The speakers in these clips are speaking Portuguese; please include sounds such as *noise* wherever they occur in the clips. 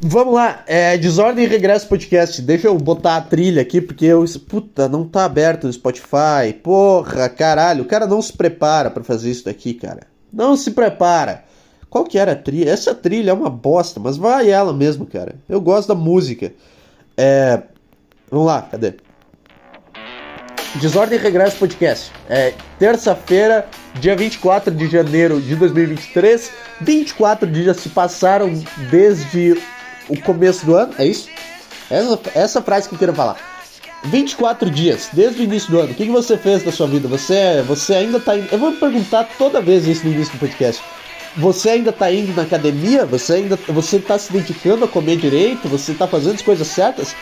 Vamos lá, é Desordem e Regresso Podcast. Deixa eu botar a trilha aqui, porque eu. Puta, não tá aberto no Spotify. Porra, caralho, o cara não se prepara para fazer isso daqui, cara. Não se prepara. Qual que era a trilha? Essa trilha é uma bosta, mas vai ela mesmo, cara. Eu gosto da música. É. Vamos lá, cadê? Desordem e Regresso Podcast. É terça-feira, dia 24 de janeiro de 2023. 24 dias se passaram desde o começo do ano, é isso? Essa, essa frase que eu quero falar. 24 dias, desde o início do ano. O que, que você fez da sua vida? Você, você ainda tá. Eu vou perguntar toda vez isso no início do podcast. Você ainda tá indo na academia? Você ainda você tá se dedicando a comer direito? Você tá fazendo as coisas certas?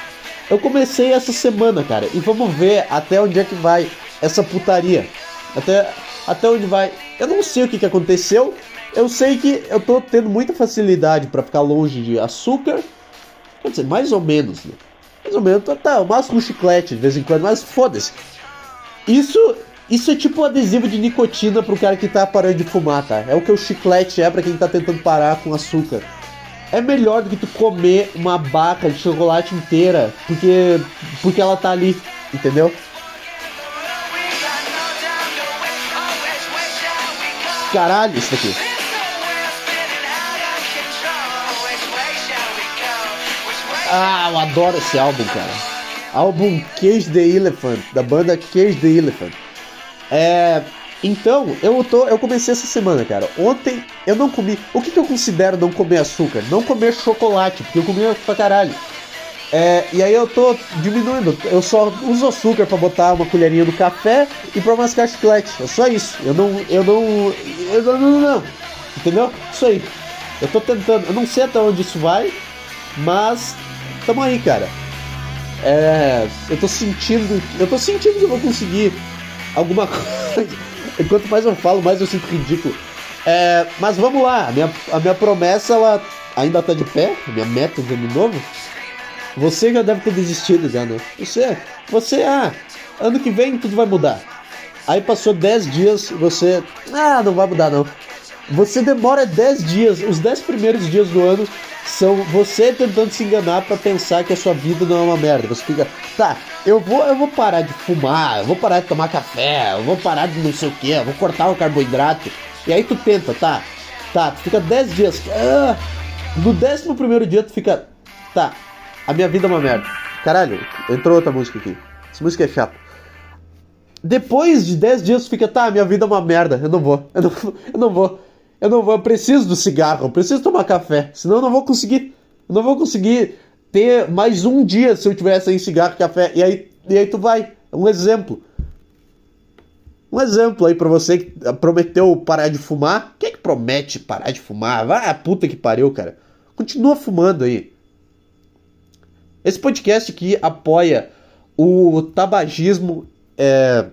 Eu comecei essa semana, cara, e vamos ver até onde é que vai essa putaria. Até, até onde vai. Eu não sei o que, que aconteceu. Eu sei que eu tô tendo muita facilidade para ficar longe de açúcar. Quer dizer, mais ou menos, né? Mais ou menos, tá, tá eu masco um chiclete de vez em quando, mas foda-se. Isso, isso é tipo um adesivo de nicotina pro cara que tá parando de fumar, tá? É o que o chiclete é para quem tá tentando parar com açúcar é melhor do que tu comer uma baca de chocolate inteira, porque porque ela tá ali, entendeu? Caralho, isso aqui. Ah, eu adoro esse álbum, cara. Álbum Cage the Elephant, da banda Cage the Elephant. É, então, eu tô, eu comecei essa semana, cara. Ontem eu não comi. O que, que eu considero não comer açúcar? Não comer chocolate, porque eu comia pra caralho. É, e aí eu tô diminuindo. Eu só uso açúcar para botar uma colherinha no café e pra mascar chiclete. É só isso. Eu não. Eu não. Eu não, não, não. Entendeu? Isso aí. Eu tô tentando. Eu não sei até onde isso vai, mas. Tamo aí, cara. É. Eu tô sentindo. Eu tô sentindo que eu vou conseguir alguma *laughs* coisa. Quanto mais eu falo, mais eu sinto ridículo. É, mas vamos lá, a minha, a minha promessa ela ainda tá de pé, minha meta de ano novo. Você já deve ter desistido já, né? Você, você, ah, ano que vem tudo vai mudar. Aí passou 10 dias, você, ah, não vai mudar não. Você demora 10 dias, os 10 primeiros dias do ano são você tentando se enganar para pensar que a sua vida não é uma merda. Você fica, tá, eu vou, eu vou parar de fumar, eu vou parar de tomar café, eu vou parar de não sei o que, eu vou cortar o carboidrato. E aí tu tenta, tá? Tá, tu fica 10 dias. Ah, no décimo primeiro dia tu fica, tá, a minha vida é uma merda. Caralho, entrou outra música aqui. Essa música é chata. Depois de 10 dias tu fica, tá, minha vida é uma merda, eu não vou, eu não, eu não vou. Eu não vou, eu preciso do cigarro, eu preciso tomar café, senão eu não vou conseguir. Eu não vou conseguir ter mais um dia se eu tivesse sem cigarro e café. E aí, e aí tu vai. Um exemplo. Um exemplo aí pra você que prometeu parar de fumar. Quem é que promete parar de fumar? Vai a puta que pariu, cara. Continua fumando aí. Esse podcast aqui apoia o tabagismo, é,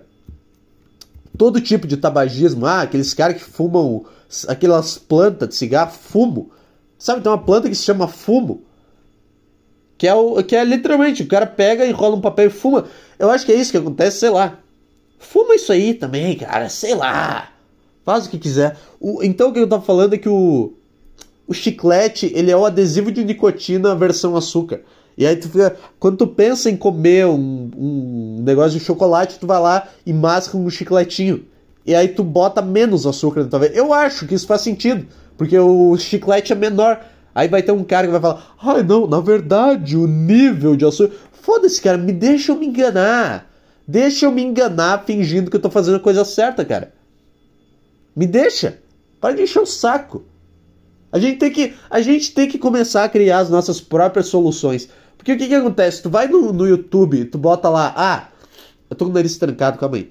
todo tipo de tabagismo. Ah, aqueles caras que fumam aquelas plantas de cigarro, fumo. Sabe, tem uma planta que se chama fumo. Que é, o, que é literalmente, o cara pega, enrola um papel e fuma. Eu acho que é isso que acontece, sei lá. Fuma isso aí também, cara, sei lá. Faz o que quiser. O, então o que eu tava falando é que o, o chiclete, ele é o adesivo de nicotina versão açúcar. E aí tu fica, quando tu pensa em comer um, um negócio de chocolate, tu vai lá e masca um chicletinho e aí tu bota menos açúcar na tua vida. Eu acho que isso faz sentido, porque o chiclete é menor. Aí vai ter um cara que vai falar: ai não, na verdade, o nível de açúcar. Foda-se, cara, me deixa eu me enganar. Deixa eu me enganar fingindo que eu tô fazendo a coisa certa, cara. Me deixa. Para de encher o saco. A gente tem que, a gente tem que começar a criar as nossas próprias soluções. Porque o que que acontece? Tu vai no, no YouTube, tu bota lá, ah, eu tô com o nariz trancado, calma aí.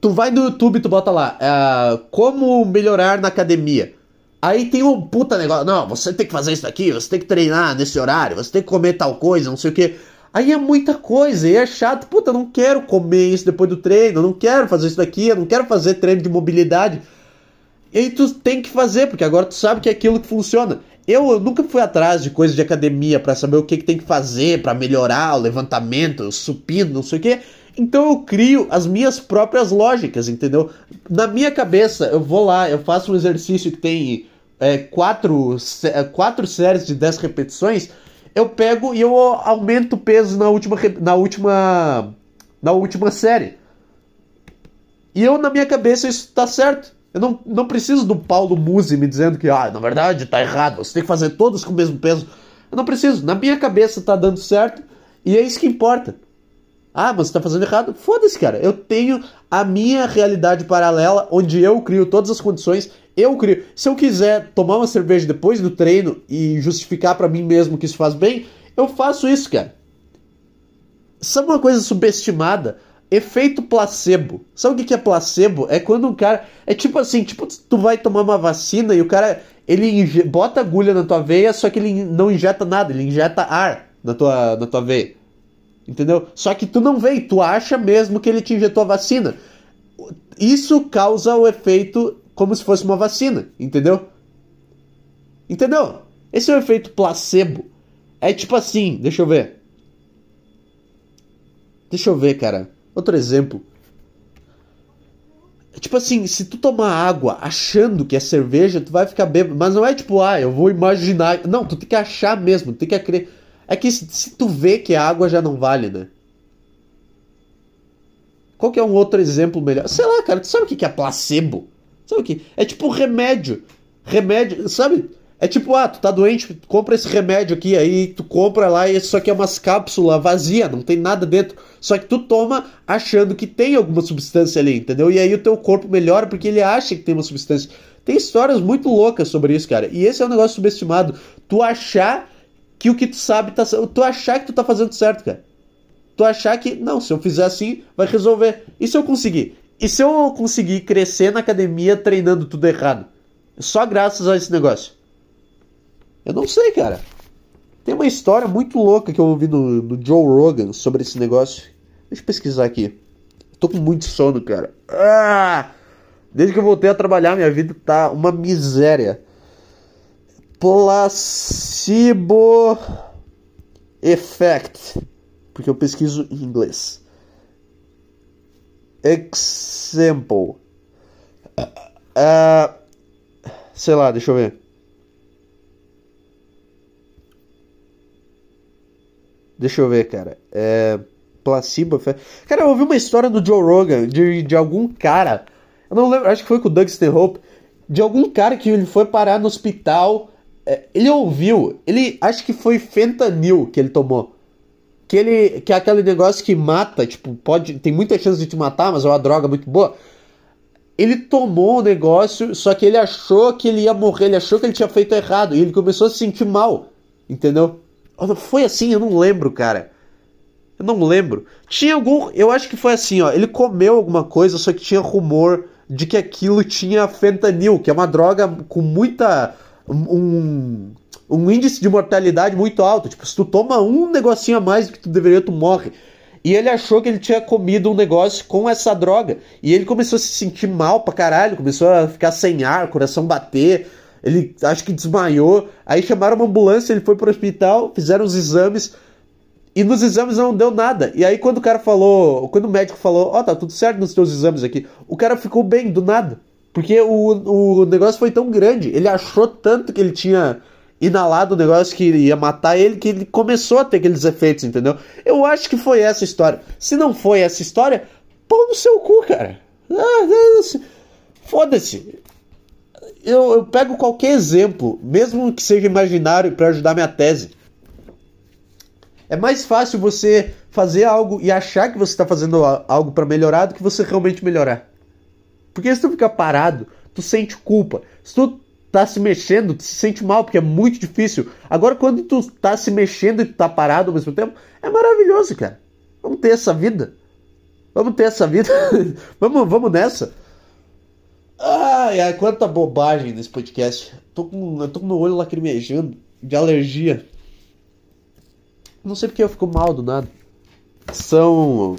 Tu vai no YouTube tu bota lá, uh, como melhorar na academia. Aí tem um puta negócio, não, você tem que fazer isso aqui, você tem que treinar nesse horário, você tem que comer tal coisa, não sei o que. Aí é muita coisa, e é chato, puta, eu não quero comer isso depois do treino, eu não quero fazer isso daqui, eu não quero fazer treino de mobilidade. E aí tu tem que fazer, porque agora tu sabe que é aquilo que funciona. Eu, eu nunca fui atrás de coisas de academia para saber o que, que tem que fazer para melhorar o levantamento, o supino, não sei o que. Então eu crio as minhas próprias lógicas, entendeu? Na minha cabeça, eu vou lá, eu faço um exercício que tem é, quatro, é, quatro séries de 10 repetições, eu pego e eu aumento o peso na última, na última, na última série. E eu, na minha cabeça, isso tá certo. Eu não, não preciso do Paulo Musi me dizendo que, ah, na verdade, tá errado, você tem que fazer todos com o mesmo peso. Eu não preciso. Na minha cabeça tá dando certo e é isso que importa. Ah, mas você tá fazendo errado? Foda-se, cara. Eu tenho a minha realidade paralela, onde eu crio todas as condições. Eu crio. Se eu quiser tomar uma cerveja depois do treino e justificar para mim mesmo que isso faz bem, eu faço isso, cara. Sabe uma coisa subestimada? Efeito placebo. Sabe o que é placebo? É quando um cara. É tipo assim, tipo, tu vai tomar uma vacina e o cara. Ele inje... bota agulha na tua veia, só que ele não injeta nada, ele injeta ar na tua, na tua veia. Entendeu? Só que tu não vê, tu acha mesmo que ele te injetou a vacina. Isso causa o efeito como se fosse uma vacina, entendeu? Entendeu? Esse é o efeito placebo. É tipo assim, deixa eu ver. Deixa eu ver, cara. Outro exemplo. Tipo assim, se tu tomar água achando que é cerveja, tu vai ficar bêbado. Mas não é tipo, ah, eu vou imaginar. Não, tu tem que achar mesmo, tu tem que acreditar. É que se, se tu vê que a água já não vale, né? Qual que é um outro exemplo melhor? Sei lá, cara, tu sabe o que é placebo? Sabe o que? É tipo remédio. Remédio, sabe? É tipo, ah, tu tá doente, compra esse remédio aqui, aí tu compra lá e isso aqui é umas cápsulas vazias, não tem nada dentro. Só que tu toma achando que tem alguma substância ali, entendeu? E aí o teu corpo melhora porque ele acha que tem uma substância. Tem histórias muito loucas sobre isso, cara. E esse é um negócio subestimado. Tu achar que o que tu sabe tá. Tu achar que tu tá fazendo certo, cara. Tu achar que, não, se eu fizer assim, vai resolver. E se eu conseguir? E se eu conseguir crescer na academia treinando tudo errado? Só graças a esse negócio. Eu não sei, cara. Tem uma história muito louca que eu ouvi no, no Joe Rogan sobre esse negócio. Deixa eu pesquisar aqui. Tô com muito sono, cara. Ah! Desde que eu voltei a trabalhar, minha vida tá uma miséria. Placebo Effect. Porque eu pesquiso em inglês. Example. Uh, sei lá, deixa eu ver. Deixa eu ver, cara. É. Placebo. Cara, eu ouvi uma história do Joe Rogan de, de algum cara. Eu não lembro, acho que foi com o Doug Stanhope. De algum cara que ele foi parar no hospital. É, ele ouviu. Ele. Acho que foi fentanil que ele tomou. Que ele. Que é aquele negócio que mata, tipo, pode. Tem muita chance de te matar, mas é uma droga muito boa. Ele tomou o negócio, só que ele achou que ele ia morrer, ele achou que ele tinha feito errado. E ele começou a se sentir mal. Entendeu? Foi assim, eu não lembro, cara. Eu não lembro. Tinha algum. Eu acho que foi assim, ó. Ele comeu alguma coisa, só que tinha rumor de que aquilo tinha fentanil, que é uma droga com muita. Um, um índice de mortalidade muito alto. Tipo, se tu toma um negocinho a mais do que tu deveria, tu morre. E ele achou que ele tinha comido um negócio com essa droga. E ele começou a se sentir mal pra caralho, começou a ficar sem ar, coração bater. Ele acho que desmaiou. Aí chamaram uma ambulância, ele foi pro hospital, fizeram os exames. E nos exames não deu nada. E aí quando o cara falou, quando o médico falou, ó, oh, tá tudo certo nos teus exames aqui, o cara ficou bem do nada. Porque o, o negócio foi tão grande, ele achou tanto que ele tinha inalado o negócio que ia matar ele, que ele começou a ter aqueles efeitos, entendeu? Eu acho que foi essa história. Se não foi essa história, pão no seu cu, cara. Ah, Foda-se eu, eu pego qualquer exemplo, mesmo que seja imaginário, para ajudar minha tese. É mais fácil você fazer algo e achar que você está fazendo algo para melhorar do que você realmente melhorar. Porque se tu ficar parado, tu sente culpa. Se tu tá se mexendo, tu se sente mal, porque é muito difícil. Agora, quando tu tá se mexendo e tu tá parado ao mesmo tempo, é maravilhoso, cara. Vamos ter essa vida. Vamos ter essa vida. *laughs* vamos, vamos nessa. Ai, ai, quanta bobagem nesse podcast. Tô com, eu tô com meu olho lacrimejando de alergia. Não sei porque eu fico mal do nada. São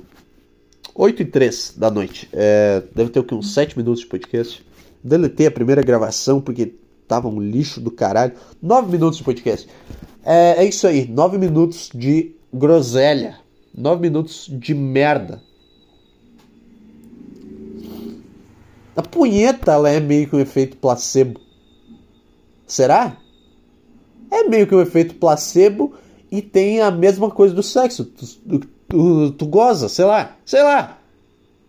8 e 3 da noite. É, deve ter o que? Uns 7 minutos de podcast. Deletei a primeira gravação porque tava um lixo do caralho. 9 minutos de podcast. É, é isso aí. 9 minutos de groselha. 9 minutos de merda. A punheta ela é meio que um efeito placebo. Será? É meio que um efeito placebo e tem a mesma coisa do sexo. Tu, tu, tu, tu goza, sei lá, sei lá.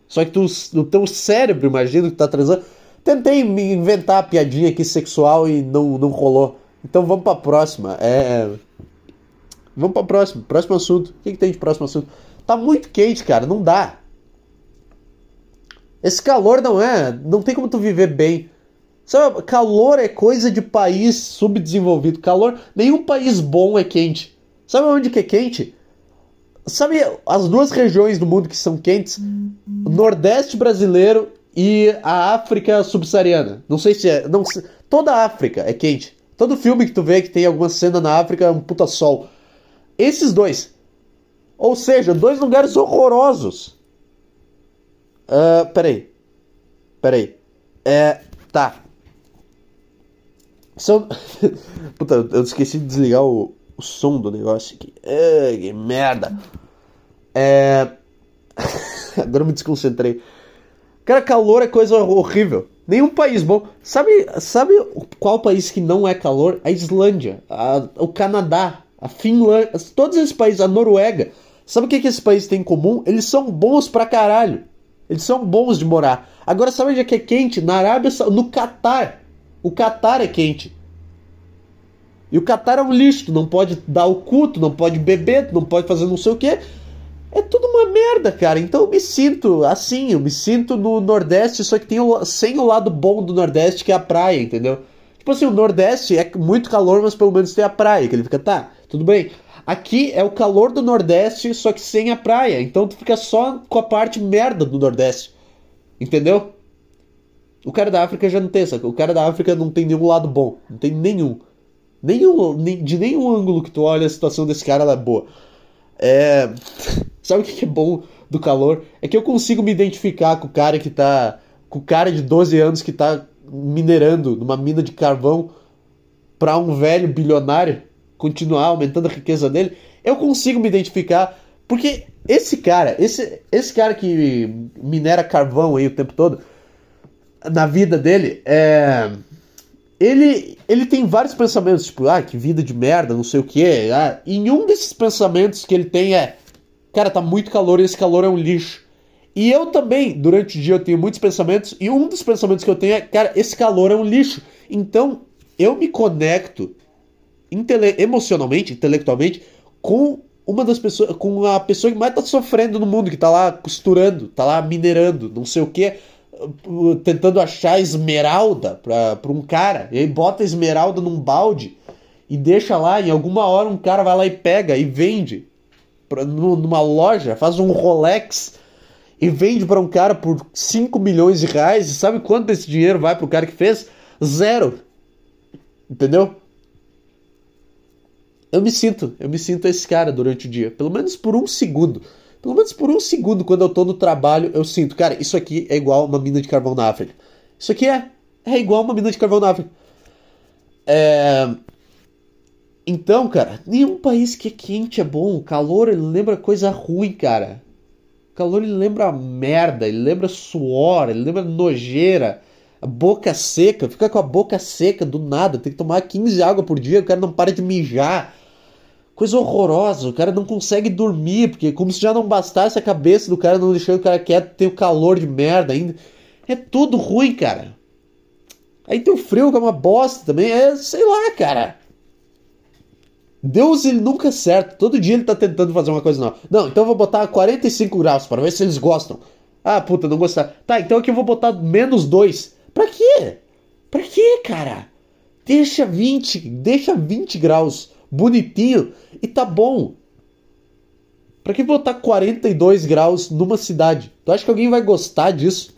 Só que tu, o teu cérebro, imagina que tá transando. Tentei inventar a piadinha aqui sexual e não, não rolou. Então vamos pra próxima. É. Vamos pra próxima. Próximo assunto. O que, que tem de próximo assunto? Tá muito quente, cara. Não dá. Esse calor não é. Não tem como tu viver bem. Sabe, calor é coisa de país subdesenvolvido. Calor. Nenhum país bom é quente. Sabe onde que é quente? Sabe as duas regiões do mundo que são quentes? O Nordeste brasileiro e a África subsaariana. Não sei se é. Não, toda a África é quente. Todo filme que tu vê que tem alguma cena na África é um puta sol. Esses dois. Ou seja, dois lugares horrorosos. Uh, peraí. Peraí. É. Tá. São. *laughs* Puta, eu esqueci de desligar o, o som do negócio aqui. Que merda. É. *laughs* Agora eu me desconcentrei. Cara, calor é coisa horrível. Nenhum país bom. Sabe, sabe qual país que não é calor? A Islândia, a, o Canadá, a Finlândia, todos esses países, a Noruega. Sabe o que, que esses países têm em comum? Eles são bons pra caralho. Eles são bons de morar. Agora, sabe onde é que é quente? Na Arábia No Catar. O Catar é quente. E o Catar é um lixo. Tu não pode dar o cu, tu não pode beber, tu não pode fazer não sei o que. É tudo uma merda, cara. Então eu me sinto assim, eu me sinto no Nordeste, só que tem o, sem o lado bom do Nordeste, que é a praia, entendeu? Tipo assim, o Nordeste é muito calor, mas pelo menos tem a praia, que ele fica, tá, tudo bem. Aqui é o calor do Nordeste, só que sem a praia. Então tu fica só com a parte merda do Nordeste. Entendeu? O cara da África já não tem essa. O cara da África não tem nenhum lado bom. Não tem nenhum. Nenhum, de nenhum ângulo que tu olha a situação desse cara ela é boa. É. *laughs* Sabe o que é bom do calor? É que eu consigo me identificar com o cara que tá. Com o cara de 12 anos que tá minerando numa mina de carvão pra um velho bilionário continuar aumentando a riqueza dele. Eu consigo me identificar. Porque esse cara, esse, esse cara que minera carvão aí o tempo todo, na vida dele, é. Ele, ele tem vários pensamentos, tipo, ah, que vida de merda, não sei o que. Ah, e um desses pensamentos que ele tem é: Cara, tá muito calor e esse calor é um lixo. E eu também, durante o dia, eu tenho muitos pensamentos, e um dos pensamentos que eu tenho é, cara, esse calor é um lixo. Então, eu me conecto intele emocionalmente, intelectualmente, com uma das pessoas, com a pessoa que mais tá sofrendo no mundo, que tá lá costurando, tá lá minerando, não sei o que, tentando achar esmeralda pra, pra um cara, e aí bota esmeralda num balde e deixa lá, em alguma hora um cara vai lá e pega e vende pra, numa loja, faz um Rolex e vende para um cara por 5 milhões de reais. E sabe quanto desse dinheiro vai pro cara que fez? Zero. Entendeu? Eu me sinto, eu me sinto esse cara durante o dia. Pelo menos por um segundo. Pelo menos por um segundo, quando eu tô no trabalho, eu sinto, cara, isso aqui é igual uma mina de carvão na África. Isso aqui é. É igual uma mina de carvão na África. É. Então, cara, nenhum país que é quente é bom. O calor ele lembra coisa ruim, cara. O calor ele lembra merda, ele lembra suor, ele lembra nojeira. A boca seca, fica com a boca seca do nada, tem que tomar 15 água por dia, o cara não para de mijar. Coisa horrorosa, o cara não consegue dormir, porque como se já não bastasse a cabeça do cara não deixando o cara quieto, tem o calor de merda ainda. É tudo ruim, cara. Aí tem o frio que é uma bosta também, é, sei lá, cara. Deus ele nunca acerta. Todo dia ele tá tentando fazer uma coisa nova. Não, então eu vou botar 45 graus para ver se eles gostam. Ah, puta, não gostar. Tá, então aqui eu vou botar menos 2. Pra quê? Pra quê, cara? Deixa 20, deixa 20 graus bonitinho e tá bom. Pra que botar 42 graus numa cidade? Tu acha que alguém vai gostar disso?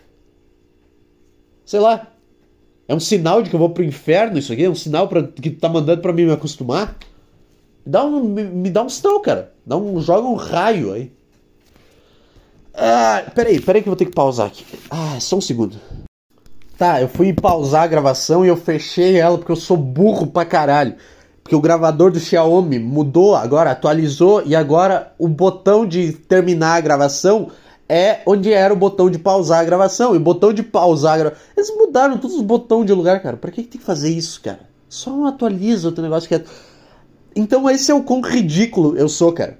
Sei lá. É um sinal de que eu vou pro inferno isso aqui? É um sinal pra, que tu tá mandando pra mim me acostumar? Dá um, me, me dá um sinal, cara. Dá um, joga um raio aí. Ah, peraí, peraí que eu vou ter que pausar aqui. Ah, só um segundo. Tá, eu fui pausar a gravação e eu fechei ela porque eu sou burro pra caralho. Porque o gravador do Xiaomi mudou agora, atualizou e agora o botão de terminar a gravação é onde era o botão de pausar a gravação. E o botão de pausar a gravação. Eles mudaram todos os botões de lugar, cara. Pra que, que tem que fazer isso, cara? Só atualiza o teu negócio que é. Então esse é o quão ridículo eu sou, cara.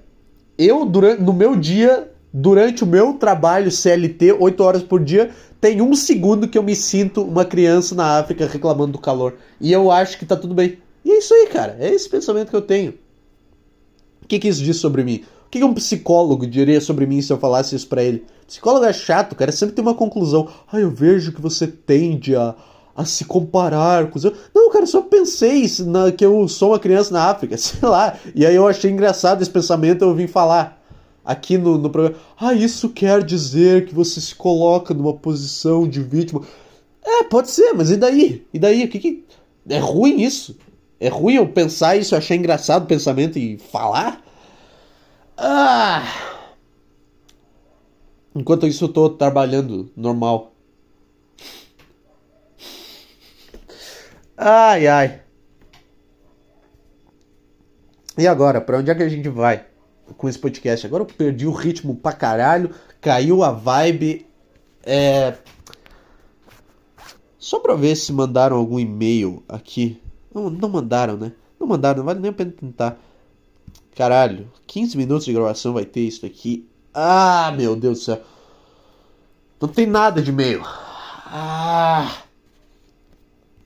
Eu, durante, no meu dia, durante o meu trabalho CLT, 8 horas por dia, tem um segundo que eu me sinto uma criança na África reclamando do calor. E eu acho que tá tudo bem. Isso aí, cara. É esse pensamento que eu tenho. O que, que isso diz sobre mim? O que, que um psicólogo diria sobre mim se eu falasse isso para ele? Psicólogo é chato, cara. Sempre tem uma conclusão. Ah, eu vejo que você tende a, a se comparar com os Não, cara, só pensei na, que eu sou uma criança na África, *laughs* sei lá. E aí eu achei engraçado esse pensamento, eu vim falar aqui no, no programa. Ah, isso quer dizer que você se coloca numa posição de vítima. É, pode ser, mas e daí? E daí? O que que. É ruim isso? É ruim eu pensar isso, achar engraçado o pensamento e falar? Ah! Enquanto isso eu tô trabalhando normal. Ai, ai. E agora, para onde é que a gente vai com esse podcast? Agora eu perdi o ritmo pra caralho, caiu a vibe. É. Só pra ver se mandaram algum e-mail aqui. Não, não mandaram, né? Não mandaram, não vale nem a pena tentar. Caralho, 15 minutos de gravação vai ter isso aqui. Ah, meu Deus do céu. Não tem nada de e-mail. Ah.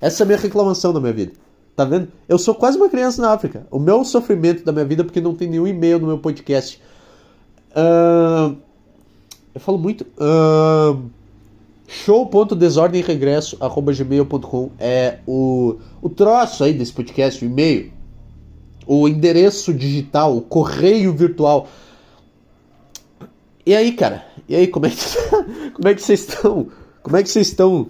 Essa é a minha reclamação da minha vida. Tá vendo? Eu sou quase uma criança na África. O meu sofrimento da minha vida é porque não tem nenhum e-mail no meu podcast. Uh, eu falo muito. Uh, show.desordemregresso.gmail.com é o, o troço aí desse podcast, o e-mail. O endereço digital, o correio virtual. E aí, cara? E aí, como é que, *laughs* como é que vocês estão? Como é que vocês estão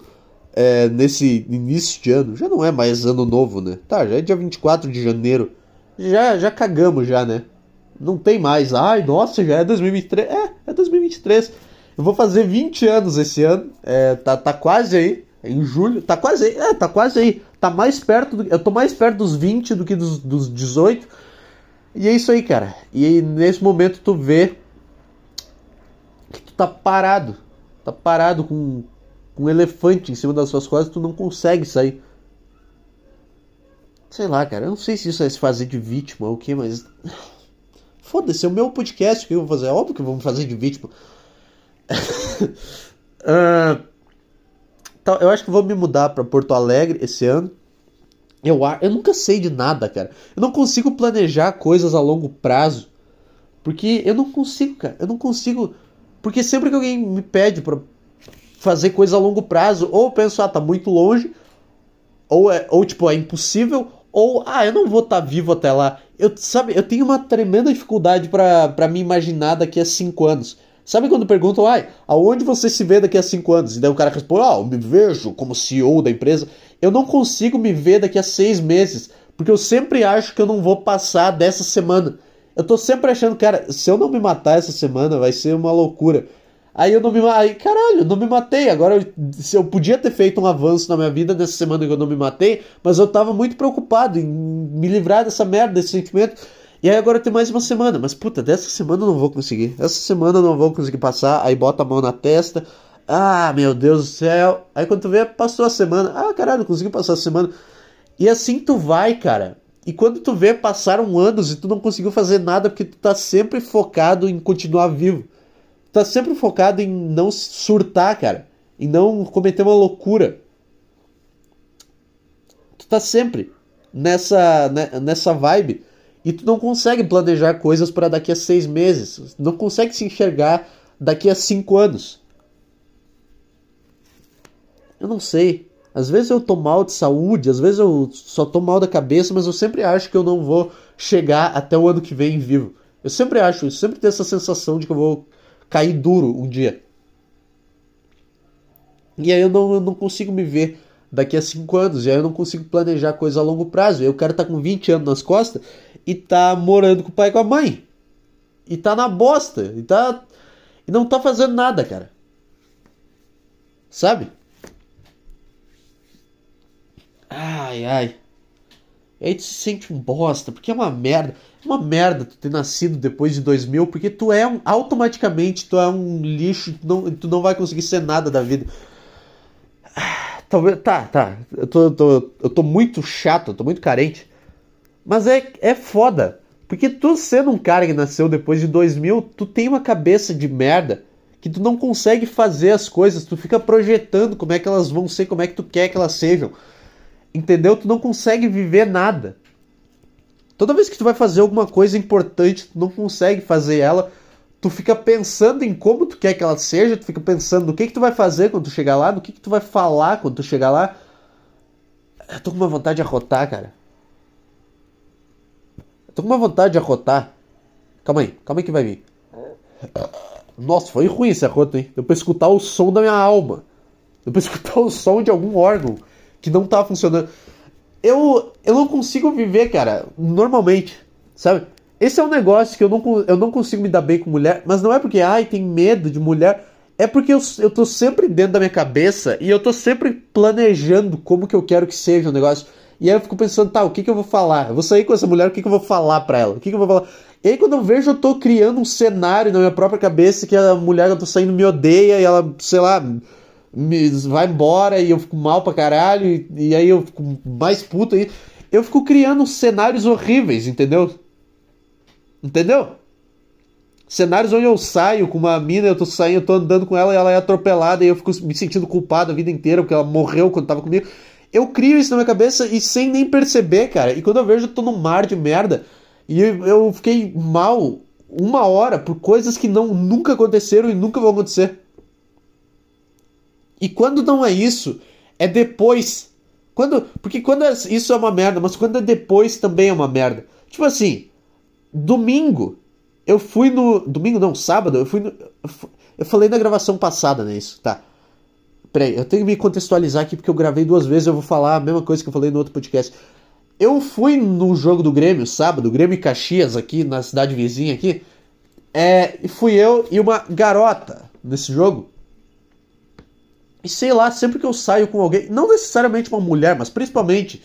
é, nesse início de ano? Já não é mais ano novo, né? Tá, já é dia 24 de janeiro. Já, já cagamos já, né? Não tem mais. Ai, nossa, já é 2023. É, é 2023. Eu vou fazer 20 anos esse ano. É, tá, tá quase aí. Em julho. Tá quase aí. É, tá quase aí. Tá mais perto. Do, eu tô mais perto dos 20 do que dos, dos 18. E é isso aí, cara. E aí, nesse momento tu vê que tu tá parado. Tá parado com, com um elefante em cima das suas costas, tu não consegue sair. Sei lá, cara, eu não sei se isso é se fazer de vítima ou o que, mas. *sighs* Foda-se, é o meu podcast, que eu vou fazer? É óbvio que eu vou me fazer de vítima. *laughs* uh, eu acho que vou me mudar para Porto Alegre esse ano. Eu, eu nunca sei de nada, cara. Eu não consigo planejar coisas a longo prazo. Porque eu não consigo, cara. Eu não consigo. Porque sempre que alguém me pede pra fazer coisa a longo prazo, ou eu penso, ah, tá muito longe, ou, é, ou tipo, é impossível, ou, ah, eu não vou estar tá vivo até lá. Eu, sabe, eu tenho uma tremenda dificuldade para me imaginar daqui a cinco anos. Sabe quando perguntam, ai, aonde você se vê daqui a cinco anos? E daí o cara responde, ah, eu me vejo como CEO da empresa. Eu não consigo me ver daqui a seis meses, porque eu sempre acho que eu não vou passar dessa semana. Eu tô sempre achando, cara, se eu não me matar essa semana, vai ser uma loucura. Aí eu não me aí, caralho, não me matei. Agora eu, eu podia ter feito um avanço na minha vida nessa semana que eu não me matei, mas eu tava muito preocupado em me livrar dessa merda, desse sentimento. E aí agora tem mais uma semana, mas puta, dessa semana eu não vou conseguir. Essa semana eu não vou conseguir passar, aí bota a mão na testa. Ah, meu Deus do céu. Aí quando tu vê, passou a semana. Ah, caralho, consegui passar a semana. E assim tu vai, cara. E quando tu vê, passaram anos e tu não conseguiu fazer nada porque tu tá sempre focado em continuar vivo tá sempre focado em não surtar, cara. Em não cometer uma loucura. Tu tá sempre nessa, né, nessa vibe. E tu não consegue planejar coisas para daqui a seis meses. Não consegue se enxergar daqui a cinco anos. Eu não sei. Às vezes eu tô mal de saúde, às vezes eu só tô mal da cabeça, mas eu sempre acho que eu não vou chegar até o ano que vem vivo. Eu sempre acho isso, sempre tenho essa sensação de que eu vou cair duro um dia. E aí eu não, eu não consigo me ver daqui a 5 anos, e aí eu não consigo planejar coisa a longo prazo. E o cara tá com 20 anos nas costas e tá morando com o pai e com a mãe. E tá na bosta, e tá e não tá fazendo nada, cara. Sabe? Ai, ai. E aí tu se sente um bosta, porque é uma merda uma merda tu ter nascido depois de 2000, porque tu é um, automaticamente tu é um lixo, tu não, tu não vai conseguir ser nada da vida. Talvez. Tá, tá. Eu tô, tô, eu tô muito chato, eu tô muito carente. Mas é, é foda. Porque tu sendo um cara que nasceu depois de 2000, tu tem uma cabeça de merda que tu não consegue fazer as coisas, tu fica projetando como é que elas vão ser, como é que tu quer que elas sejam. Entendeu? Tu não consegue viver nada. Toda vez que tu vai fazer alguma coisa importante, tu não consegue fazer ela. Tu fica pensando em como tu quer que ela seja, tu fica pensando no que que tu vai fazer quando tu chegar lá, no que que tu vai falar quando tu chegar lá. Eu tô com uma vontade de arrotar, cara. Eu tô com uma vontade de arrotar. Calma aí, calma aí que vai vir. Nossa, foi ruim esse arroto, hein? Deu pra escutar o som da minha alma. Deu pra escutar o som de algum órgão que não tava funcionando. Eu, eu não consigo viver, cara, normalmente, sabe? Esse é um negócio que eu não, eu não consigo me dar bem com mulher, mas não é porque, ai, tem medo de mulher. É porque eu, eu tô sempre dentro da minha cabeça e eu tô sempre planejando como que eu quero que seja o negócio. E aí eu fico pensando, tá, o que que eu vou falar? Eu vou sair com essa mulher, o que que eu vou falar pra ela? O que que eu vou falar? E aí quando eu vejo, eu tô criando um cenário na minha própria cabeça que a mulher que eu tô saindo me odeia e ela, sei lá, me, vai embora e eu fico mal pra caralho e, e aí eu fico mais puto aí. Eu fico criando cenários horríveis, entendeu? Entendeu? Cenários onde eu saio com uma mina, eu tô saindo, eu tô andando com ela e ela é atropelada e eu fico me sentindo culpado a vida inteira porque ela morreu quando tava comigo. Eu crio isso na minha cabeça e sem nem perceber, cara. E quando eu vejo, eu tô num mar de merda. E eu fiquei mal uma hora por coisas que não nunca aconteceram e nunca vão acontecer. E quando não é isso, é depois. Quando, porque quando é, isso é uma merda, mas quando é depois também é uma merda. Tipo assim, domingo eu fui no. Domingo não, sábado, eu fui no. Eu falei na gravação passada, né? Isso, tá. Peraí, eu tenho que me contextualizar aqui porque eu gravei duas vezes, eu vou falar a mesma coisa que eu falei no outro podcast. Eu fui no jogo do Grêmio sábado, Grêmio e Caxias aqui na cidade vizinha aqui. É, fui eu e uma garota nesse jogo. E sei lá, sempre que eu saio com alguém, não necessariamente uma mulher, mas principalmente,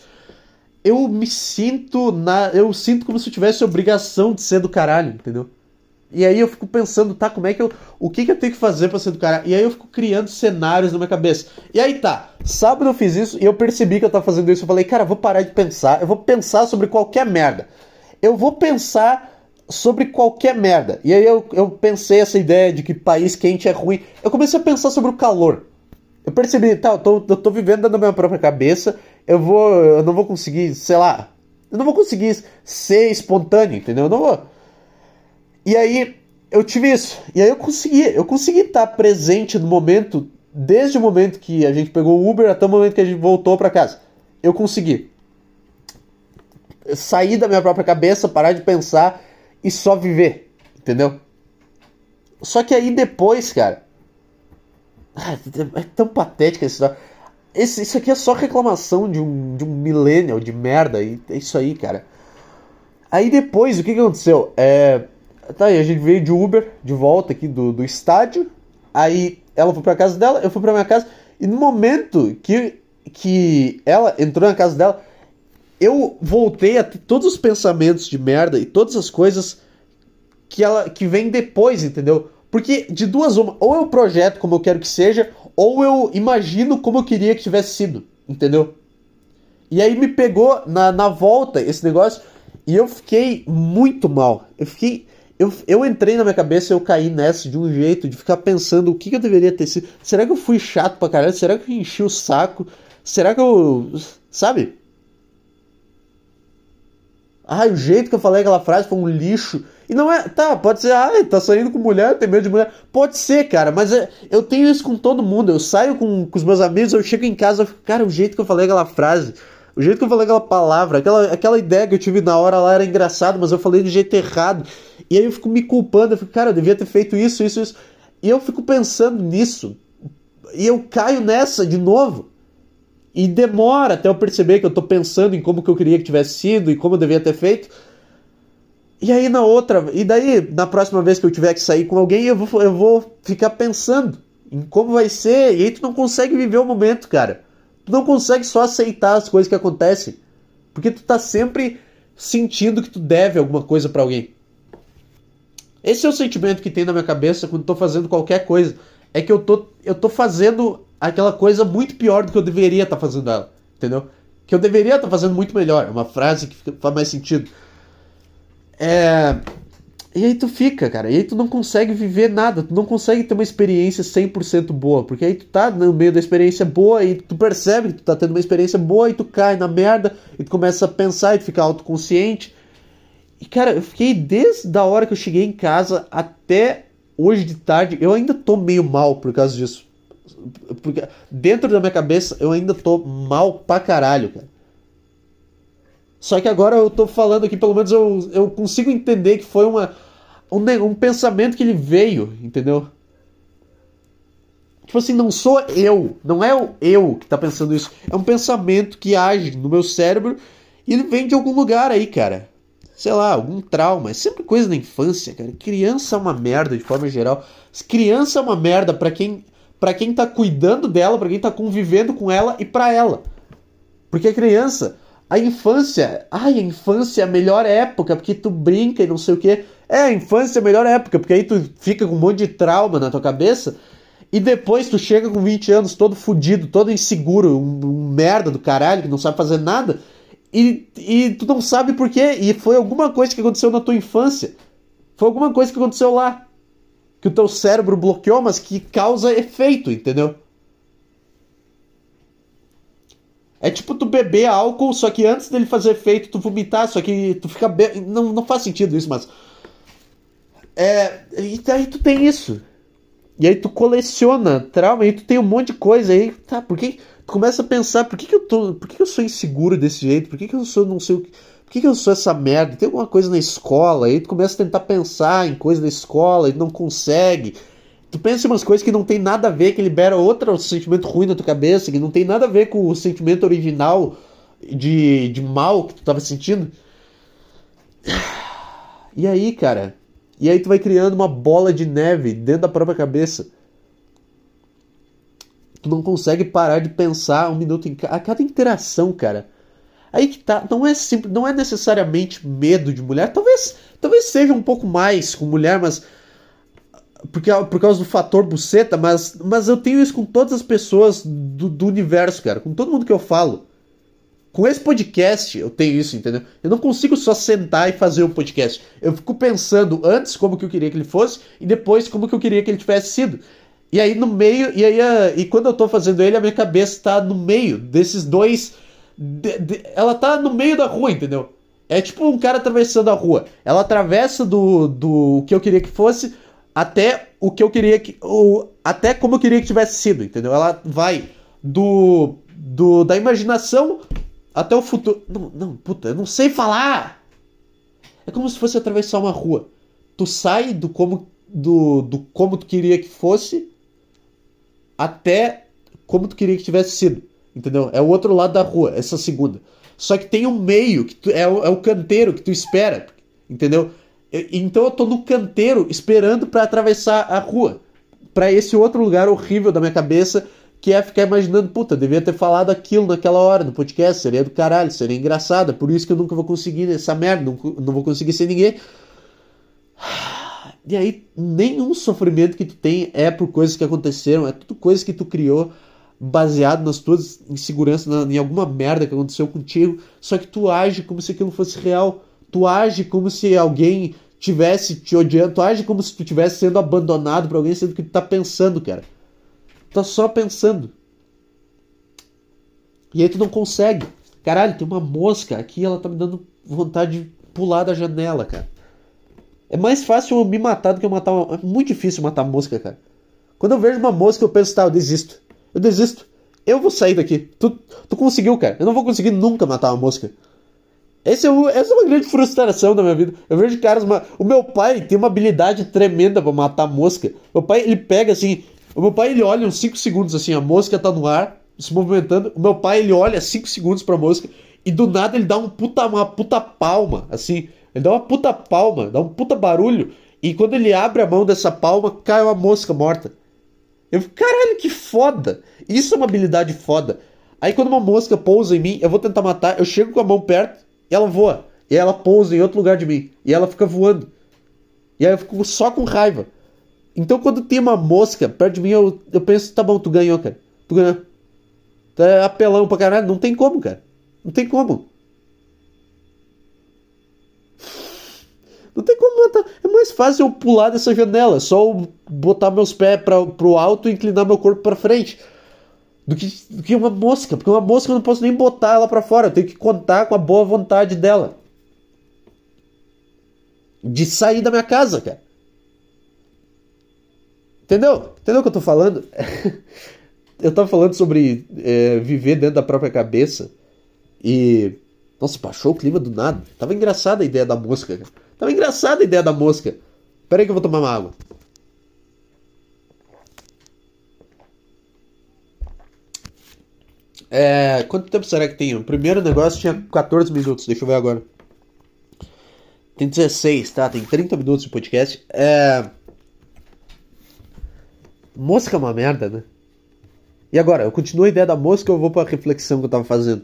eu me sinto na. Eu sinto como se eu tivesse obrigação de ser do caralho, entendeu? E aí eu fico pensando, tá, como é que eu. O que, que eu tenho que fazer pra ser do caralho? E aí eu fico criando cenários na minha cabeça. E aí tá, sábado eu fiz isso e eu percebi que eu tava fazendo isso. Eu falei, cara, eu vou parar de pensar, eu vou pensar sobre qualquer merda. Eu vou pensar sobre qualquer merda. E aí eu, eu pensei essa ideia de que país quente é ruim. Eu comecei a pensar sobre o calor. Eu percebi, tá, eu tô, eu tô vivendo na minha própria cabeça, eu vou. Eu não vou conseguir, sei lá. Eu não vou conseguir ser espontâneo, entendeu? Eu não vou. E aí eu tive isso. E aí eu consegui. Eu consegui estar presente no momento, desde o momento que a gente pegou o Uber até o momento que a gente voltou para casa. Eu consegui. Sair da minha própria cabeça, parar de pensar e só viver. Entendeu? Só que aí depois, cara *sighs* é tão patética essa história. Esse, isso aqui é só reclamação de um, de um millennial de merda. E é isso aí, cara. Aí depois, o que, que aconteceu? É. Tá aí, a gente veio de Uber, de volta aqui do, do estádio. Aí ela foi pra casa dela, eu fui pra minha casa. E no momento que, que ela entrou na casa dela, eu voltei a ter todos os pensamentos de merda e todas as coisas que ela que vem depois, entendeu? Porque de duas uma, ou eu projeto como eu quero que seja, ou eu imagino como eu queria que tivesse sido, entendeu? E aí me pegou na, na volta esse negócio e eu fiquei muito mal. Eu fiquei. Eu, eu entrei na minha cabeça eu caí nessa de um jeito, de ficar pensando o que, que eu deveria ter sido. Será que eu fui chato pra caralho? Será que eu enchi o saco? Será que eu. Sabe? Ah, o jeito que eu falei aquela frase foi um lixo. E não é. Tá, pode ser. Ah, tá saindo com mulher, tem medo de mulher. Pode ser, cara, mas é, eu tenho isso com todo mundo. Eu saio com, com os meus amigos, eu chego em casa, eu fico, cara, o jeito que eu falei aquela frase. O jeito que eu falei aquela palavra, aquela, aquela ideia que eu tive na hora lá era engraçado, mas eu falei do jeito errado. E aí eu fico me culpando, eu fico, cara, eu devia ter feito isso, isso, isso. E eu fico pensando nisso. E eu caio nessa de novo. E demora até eu perceber que eu tô pensando em como que eu queria que tivesse sido e como eu devia ter feito. E aí na outra, e daí na próxima vez que eu tiver que sair com alguém, eu vou, eu vou ficar pensando em como vai ser, e aí tu não consegue viver o momento, cara. Tu não consegue só aceitar as coisas que acontecem, porque tu tá sempre sentindo que tu deve alguma coisa para alguém. Esse é o sentimento que tem na minha cabeça quando tô fazendo qualquer coisa, é que eu tô eu tô fazendo aquela coisa muito pior do que eu deveria estar tá fazendo ela, entendeu? Que eu deveria estar tá fazendo muito melhor. É uma frase que faz mais sentido. É. E aí tu fica, cara. E aí tu não consegue viver nada. Tu não consegue ter uma experiência 100% boa. Porque aí tu tá no meio da experiência boa e tu percebe que tu tá tendo uma experiência boa e tu cai na merda e tu começa a pensar e tu fica autoconsciente. E cara, eu fiquei desde a hora que eu cheguei em casa até hoje de tarde. Eu ainda tô meio mal por causa disso. Porque dentro da minha cabeça eu ainda tô mal pra caralho, cara. Só que agora eu tô falando aqui, pelo menos eu, eu consigo entender que foi uma, um, um pensamento que ele veio, entendeu? Tipo assim, não sou eu, não é o eu que tá pensando isso. É um pensamento que age no meu cérebro e ele vem de algum lugar aí, cara. Sei lá, algum trauma. É sempre coisa da infância, cara. Criança é uma merda de forma geral. Criança é uma merda para quem para quem tá cuidando dela, para quem tá convivendo com ela e para ela. Porque a criança, a infância, ai, a infância é a melhor época, porque tu brinca e não sei o que. É, a infância é a melhor época, porque aí tu fica com um monte de trauma na tua cabeça. E depois tu chega com 20 anos todo fudido, todo inseguro, um, um merda do caralho, que não sabe fazer nada. E, e tu não sabe por quê. E foi alguma coisa que aconteceu na tua infância. Foi alguma coisa que aconteceu lá. Que o teu cérebro bloqueou, mas que causa efeito, entendeu? É tipo tu beber álcool, só que antes dele fazer efeito, tu vomitar, só que tu fica bem. Não, não faz sentido isso, mas. É. E aí tu tem isso. E aí tu coleciona trauma, e aí tu tem um monte de coisa aí. Tá, por que. Tu começa a pensar, por que, que eu tô. Por que, que eu sou inseguro desse jeito? Por que, que eu sou não sei o que. Por que, que eu sou essa merda? Tem alguma coisa na escola, aí tu começa a tentar pensar em coisa da escola e não consegue. Tu pensa em umas coisas que não tem nada a ver, que libera outro sentimento ruim na tua cabeça, que não tem nada a ver com o sentimento original de, de mal que tu tava sentindo. E aí, cara? E aí tu vai criando uma bola de neve dentro da própria cabeça. Tu não consegue parar de pensar um minuto em a cada interação, cara. Aí que tá, não é simples, não é necessariamente medo de mulher, talvez, talvez seja um pouco mais com mulher, mas porque, por causa do fator buceta, mas, mas eu tenho isso com todas as pessoas do, do universo, cara. Com todo mundo que eu falo. Com esse podcast eu tenho isso, entendeu? Eu não consigo só sentar e fazer um podcast. Eu fico pensando antes como que eu queria que ele fosse e depois como que eu queria que ele tivesse sido. E aí no meio, e aí e quando eu tô fazendo ele, a minha cabeça tá no meio desses dois. De, de, ela tá no meio da rua, entendeu? É tipo um cara atravessando a rua. Ela atravessa do, do que eu queria que fosse, até o que eu queria que. O, até como eu queria que tivesse sido, entendeu? Ela vai do. do da imaginação até o futuro. Não, não, puta, eu não sei falar! É como se fosse atravessar uma rua. Tu sai do como. do, do como tu queria que fosse até como tu queria que tivesse sido. Entendeu? É o outro lado da rua, essa segunda. Só que tem um meio, que tu, é, o, é o canteiro que tu espera. Entendeu? Então eu tô no canteiro esperando para atravessar a rua. para esse outro lugar horrível da minha cabeça, que é ficar imaginando, puta, devia ter falado aquilo naquela hora no podcast, seria do caralho, seria engraçado, é por isso que eu nunca vou conseguir essa merda, não, não vou conseguir ser ninguém. E aí, nenhum sofrimento que tu tem é por coisas que aconteceram, é tudo coisas que tu criou baseado nas tuas inseguranças, em alguma merda que aconteceu contigo, só que tu age como se aquilo fosse real tu age como se alguém tivesse te odiando, tu age como se tu tivesse sendo abandonado por alguém, sendo que tu tá pensando, cara. Tu tá só pensando. E aí tu não consegue. Caralho, tem uma mosca aqui, ela tá me dando vontade de pular da janela, cara. É mais fácil eu me matar do que eu matar uma... É muito difícil matar mosca, cara. Quando eu vejo uma mosca, eu penso, tá, eu desisto. Eu desisto. Eu vou sair daqui. Tu, tu conseguiu, cara. Eu não vou conseguir nunca matar uma mosca. Esse é o, essa é uma grande frustração da minha vida. Eu vejo caras. Uma, o meu pai tem uma habilidade tremenda para matar mosca. Meu pai, ele pega assim. O meu pai, ele olha uns 5 segundos assim, a mosca tá no ar, se movimentando. O meu pai, ele olha 5 segundos pra mosca e do nada ele dá um puta, uma puta palma, assim. Ele dá uma puta palma, dá um puta barulho. E quando ele abre a mão dessa palma, cai uma mosca morta. Eu fico, caralho, que foda! Isso é uma habilidade foda. Aí quando uma mosca pousa em mim, eu vou tentar matar, eu chego com a mão perto e ela voa. E ela pousa em outro lugar de mim. E ela fica voando. E aí eu fico só com raiva. Então quando tem uma mosca perto de mim, eu, eu penso, tá bom, tu ganhou, cara. Tu, tu é apelão pra caralho. Não tem como, cara. Não tem como. Não tem como botar. É mais fácil eu pular dessa janela, só botar meus pés para pro alto e inclinar meu corpo para frente. Do que, do que uma mosca, porque uma mosca eu não posso nem botar ela para fora, eu tenho que contar com a boa vontade dela. De sair da minha casa, cara. Entendeu? Entendeu o que eu tô falando? *laughs* eu tava falando sobre é, viver dentro da própria cabeça e. Nossa, baixou o clima do nada. Tava engraçada a ideia da mosca, cara. Tava engraçada a ideia da mosca. Pera aí que eu vou tomar uma água. É, quanto tempo será que tem? O primeiro negócio tinha 14 minutos, deixa eu ver agora. Tem 16, tá? Tem 30 minutos de podcast. É. Mosca é uma merda, né? E agora, eu continuo a ideia da mosca ou eu vou pra reflexão que eu tava fazendo?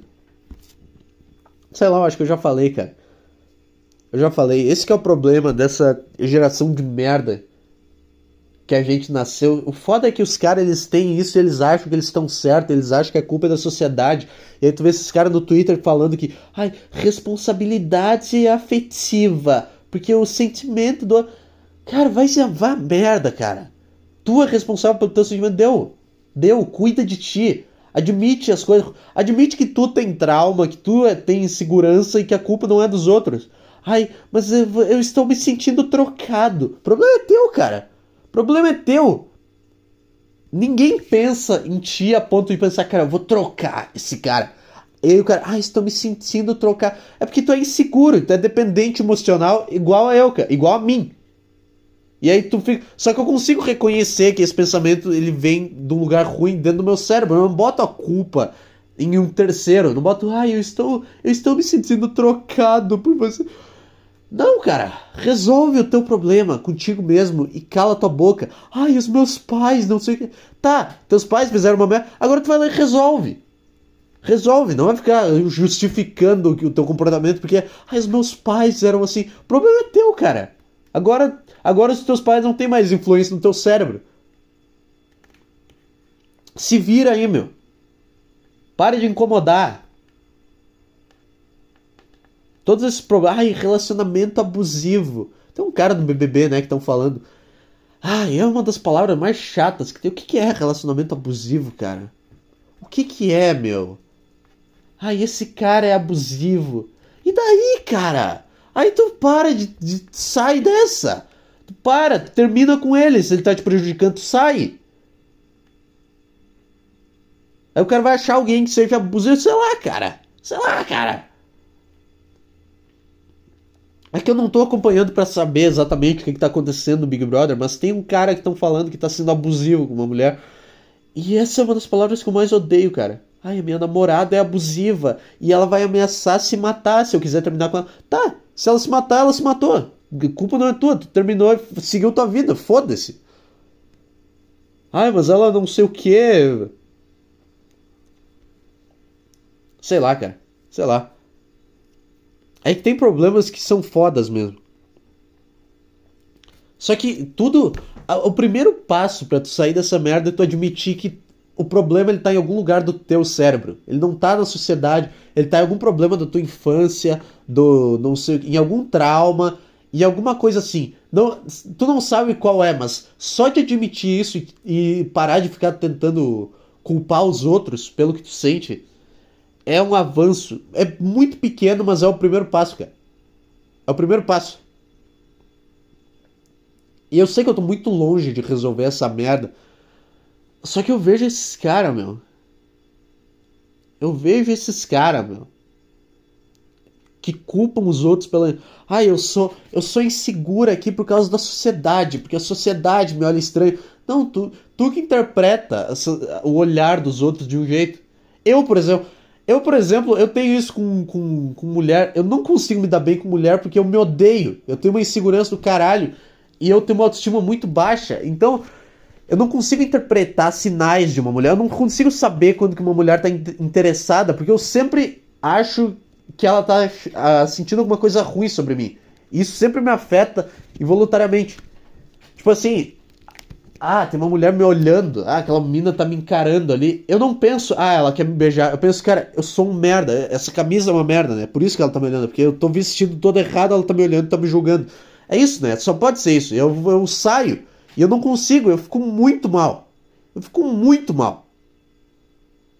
Sei lá, eu acho que eu já falei, cara. Eu já falei, esse é o problema dessa geração de merda que a gente nasceu. O foda é que os caras eles têm isso eles acham que eles estão certos, eles acham que é culpa da sociedade. E aí tu vê esses caras no Twitter falando que, ai, responsabilidade afetiva, porque o sentimento do Cara, vai se vá merda, cara. Tu é responsável pelo teu sentimento, deu. Deu, cuida de ti. Admite as coisas. Admite que tu tem trauma, que tu é, tem insegurança e que a culpa não é dos outros. Ai, mas eu, eu estou me sentindo trocado. O problema é teu, cara. Problema é teu. Ninguém pensa em ti a ponto de pensar, cara, eu vou trocar esse cara. E aí o cara, ah, estou me sentindo trocar. É porque tu é inseguro, tu é dependente emocional igual a eu, cara, igual a mim. E aí tu fica. Só que eu consigo reconhecer que esse pensamento ele vem de um lugar ruim dentro do meu cérebro. Eu não boto a culpa em um terceiro. Eu não boto, ai, eu estou. Eu estou me sentindo trocado por você. Não, cara, resolve o teu problema contigo mesmo e cala tua boca. Ai, os meus pais, não sei o que. Tá, teus pais fizeram uma merda, agora tu vai lá e resolve. Resolve, não vai ficar justificando o teu comportamento porque, ai, os meus pais eram assim. O problema é teu, cara. Agora, agora os teus pais não têm mais influência no teu cérebro. Se vira aí, meu. Pare de incomodar. Todos esses problemas. Ai, relacionamento abusivo. Tem um cara do BBB, né, que estão falando. Ah, é uma das palavras mais chatas que tem. O que, que é relacionamento abusivo, cara? O que, que é, meu? Ai, esse cara é abusivo. E daí, cara? Aí tu para de, de sai dessa. Tu para, termina com ele. Se ele tá te prejudicando, tu sai. Aí o cara vai achar alguém que seja abusivo, sei lá, cara. Sei lá, cara. É que eu não tô acompanhando para saber exatamente o que, que tá acontecendo no Big Brother, mas tem um cara que estão falando que tá sendo abusivo com uma mulher. E essa é uma das palavras que eu mais odeio, cara. Ai, a minha namorada é abusiva e ela vai ameaçar se matar se eu quiser terminar com ela. Tá, se ela se matar, ela se matou. A culpa não é tua, tu terminou seguiu tua vida, foda-se. Ai, mas ela não sei o que. Sei lá, cara. Sei lá. É que tem problemas que são fodas mesmo. Só que tudo. O primeiro passo para tu sair dessa merda é tu admitir que o problema ele tá em algum lugar do teu cérebro. Ele não tá na sociedade, ele tá em algum problema da tua infância, do não sei, em algum trauma, em alguma coisa assim. Não, tu não sabe qual é, mas só de admitir isso e, e parar de ficar tentando culpar os outros pelo que tu sente, é um avanço. É muito pequeno, mas é o primeiro passo, cara. É o primeiro passo. E eu sei que eu tô muito longe de resolver essa merda. Só que eu vejo esses caras, meu. Eu vejo esses caras, meu. Que culpam os outros pela. Ah, eu sou, eu sou insegura aqui por causa da sociedade, porque a sociedade me olha estranho. Não, tu, tu que interpreta o olhar dos outros de um jeito. Eu, por exemplo, eu, por exemplo, eu tenho isso com, com, com mulher. Eu não consigo me dar bem com mulher porque eu me odeio. Eu tenho uma insegurança do caralho. E eu tenho uma autoestima muito baixa. Então, eu não consigo interpretar sinais de uma mulher. Eu não consigo saber quando que uma mulher tá interessada. Porque eu sempre acho que ela tá uh, sentindo alguma coisa ruim sobre mim. Isso sempre me afeta involuntariamente. Tipo assim, ah, tem uma mulher me olhando, ah, aquela menina tá me encarando ali. Eu não penso, ah, ela quer me beijar. Eu penso, cara, eu sou um merda. Essa camisa é uma merda, né? Por isso que ela tá me olhando, porque eu tô vestido todo errado, ela tá me olhando, tá me julgando. É isso, né? Só pode ser isso. Eu, eu saio e eu não consigo, eu fico muito mal. Eu fico muito mal.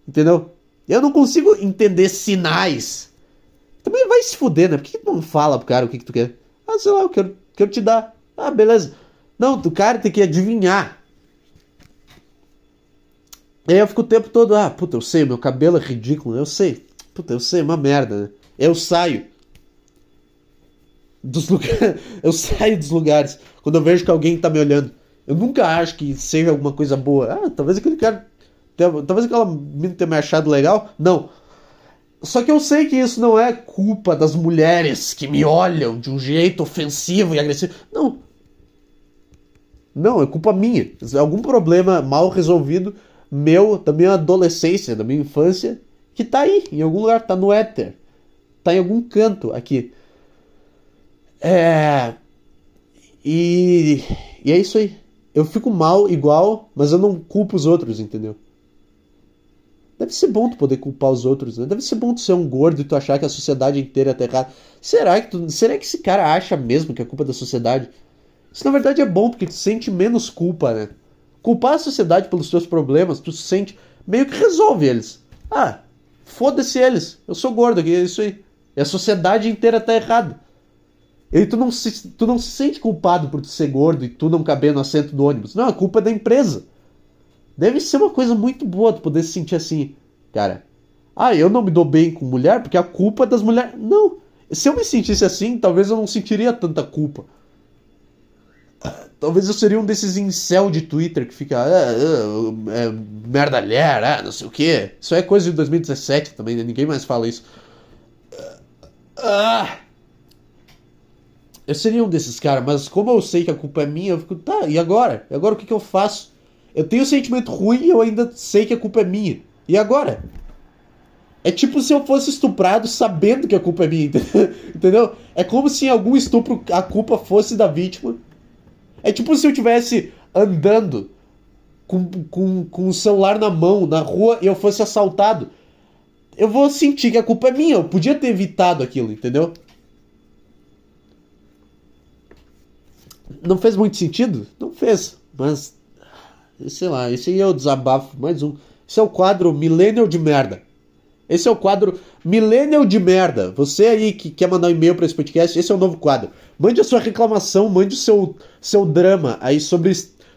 Entendeu? Eu não consigo entender sinais. Também vai se fuder, né? Por que, que tu não fala pro cara o que, que tu quer? Ah, sei lá, eu quero, quero te dar. Ah, beleza. Não, o cara tem que adivinhar. E aí eu fico o tempo todo, ah, puta, eu sei, meu cabelo é ridículo, eu sei. Puta, eu sei, é uma merda, né? Eu saio dos *laughs* lugares. eu saio dos lugares quando eu vejo que alguém tá me olhando. Eu nunca acho que seja alguma coisa boa. Ah, talvez aquele cara. Talvez aquela menina tenha me achado legal. Não. Só que eu sei que isso não é culpa das mulheres que me olham de um jeito ofensivo e agressivo. Não. Não, é culpa minha. Algum problema mal resolvido meu, da minha adolescência, da minha infância, que tá aí, em algum lugar, tá no éter. Tá em algum canto aqui. É. E. E é isso aí. Eu fico mal igual, mas eu não culpo os outros, entendeu? Deve ser bom tu poder culpar os outros, né? Deve ser bom tu ser um gordo e tu achar que a sociedade inteira é errada. Será que tu, será que esse cara acha mesmo que é culpa da sociedade? Isso na verdade é bom, porque tu sente menos culpa, né? Culpar a sociedade pelos teus problemas, tu sente, meio que resolve eles. Ah, foda-se eles, eu sou gordo aqui, é isso aí. E a sociedade inteira tá errada. E tu não, se, tu não se sente culpado por tu ser gordo e tu não caber no assento do ônibus. Não, a culpa é da empresa. Deve ser uma coisa muito boa tu poder se sentir assim, cara. Ah, eu não me dou bem com mulher porque a culpa é das mulheres. Não. Se eu me sentisse assim, talvez eu não sentiria tanta culpa. *laughs* Talvez eu seria um desses incel de Twitter que fica. Ah, ah, é, ah, não sei o que. Isso é coisa de 2017 também, né? ninguém mais fala isso. Ah, eu seria um desses caras, mas como eu sei que a culpa é minha, eu fico, tá, e agora? E agora o que, que eu faço? Eu tenho um sentimento ruim e eu ainda sei que a culpa é minha. E agora? É tipo se eu fosse estuprado sabendo que a culpa é minha, *laughs* entendeu? É como se em algum estupro a culpa fosse da vítima é tipo se eu tivesse andando com, com, com o celular na mão, na rua, e eu fosse assaltado. Eu vou sentir que a culpa é minha. Eu podia ter evitado aquilo, entendeu? Não fez muito sentido? Não fez. Mas, sei lá, esse aí é o desabafo. Mais um. Esse é o quadro Millennial de Merda. Esse é o quadro Millennial de Merda. Você aí que quer mandar um e-mail para esse podcast, esse é o novo quadro. Mande a sua reclamação, mande o seu, seu drama aí sobre.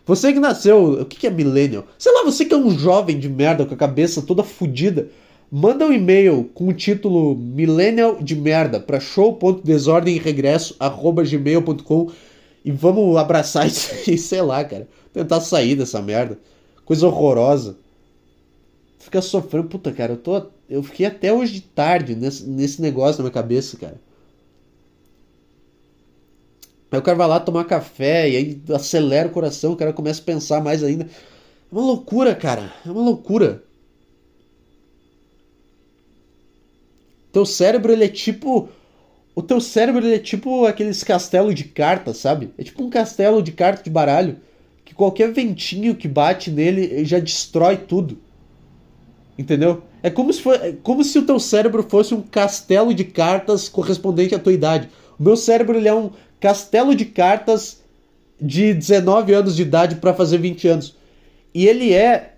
Você que nasceu. O que, que é Millennial? Sei lá, você que é um jovem de merda com a cabeça toda fodida. Manda um e-mail com o título Millennial de Merda para show.desordemregresso.gmail.com e vamos abraçar *laughs* isso aí, sei lá, cara. Tentar sair dessa merda. Coisa horrorosa. Fica sofrendo. Puta, cara, eu tô eu fiquei até hoje de tarde nesse, nesse negócio na minha cabeça, cara. Aí o cara vai lá tomar café e aí acelera o coração, o cara começa a pensar mais ainda. É uma loucura, cara. É uma loucura. Teu cérebro, ele é tipo. O teu cérebro, ele é tipo aqueles castelos de cartas, sabe? É tipo um castelo de carta de baralho. Que qualquer ventinho que bate nele já destrói tudo. Entendeu? É como se, for, é como se o teu cérebro fosse um castelo de cartas correspondente à tua idade. O meu cérebro ele é um castelo de cartas de 19 anos de idade para fazer 20 anos. E ele é.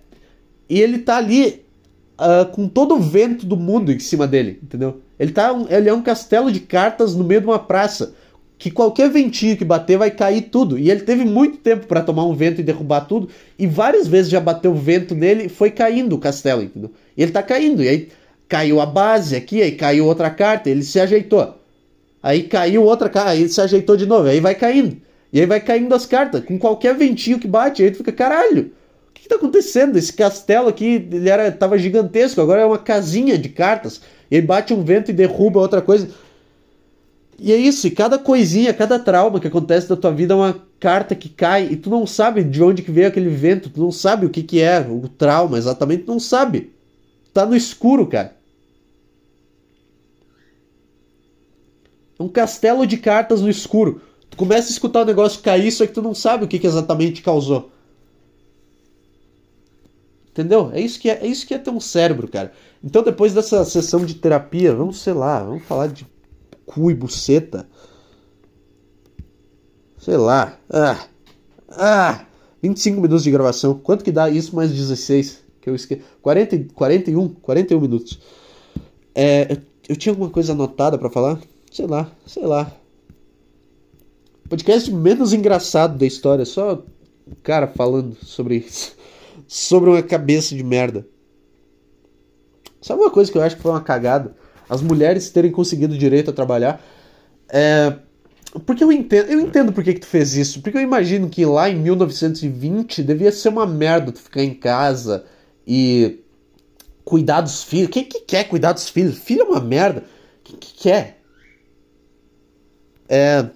E ele tá ali uh, com todo o vento do mundo em cima dele, entendeu? Ele, tá um, ele é um castelo de cartas no meio de uma praça. Que qualquer ventinho que bater vai cair tudo. E ele teve muito tempo para tomar um vento e derrubar tudo. E várias vezes já bateu vento nele foi caindo o castelo, entendeu? E ele tá caindo. E aí caiu a base aqui, aí caiu outra carta, ele se ajeitou. Aí caiu outra carta, aí ele se ajeitou de novo, aí vai caindo. E aí vai caindo as cartas, com qualquer ventinho que bate, aí tu fica, caralho, o que, que tá acontecendo? Esse castelo aqui, ele era, tava gigantesco, agora é uma casinha de cartas. E aí bate um vento e derruba outra coisa. E é isso, e cada coisinha, cada trauma que acontece na tua vida é uma carta que cai e tu não sabe de onde que veio aquele vento, tu não sabe o que que é o trauma exatamente, tu não sabe tá no escuro, cara. É um castelo de cartas no escuro. Tu começa a escutar o negócio cair, só que tu não sabe o que, que exatamente causou. Entendeu? É isso que é, é isso que é ter um cérebro, cara. Então depois dessa sessão de terapia, vamos, sei lá, vamos falar de cu e buceta. Sei lá. Ah. Ah. 25 minutos de gravação. Quanto que dá isso mais 16? Que eu esqueci. 40, 41, 41 minutos. É, eu tinha alguma coisa anotada para falar? Sei lá, sei lá. Podcast menos engraçado da história, só o cara falando sobre isso. Sobre uma cabeça de merda. Sabe uma coisa que eu acho que foi uma cagada? As mulheres terem conseguido direito a trabalhar. É, porque eu entendo, eu entendo por que, que tu fez isso. Porque eu imagino que lá em 1920 devia ser uma merda tu ficar em casa e cuidar dos filhos. Quem que quer cuidar dos filhos? Filho é uma merda. Quem que quer? É.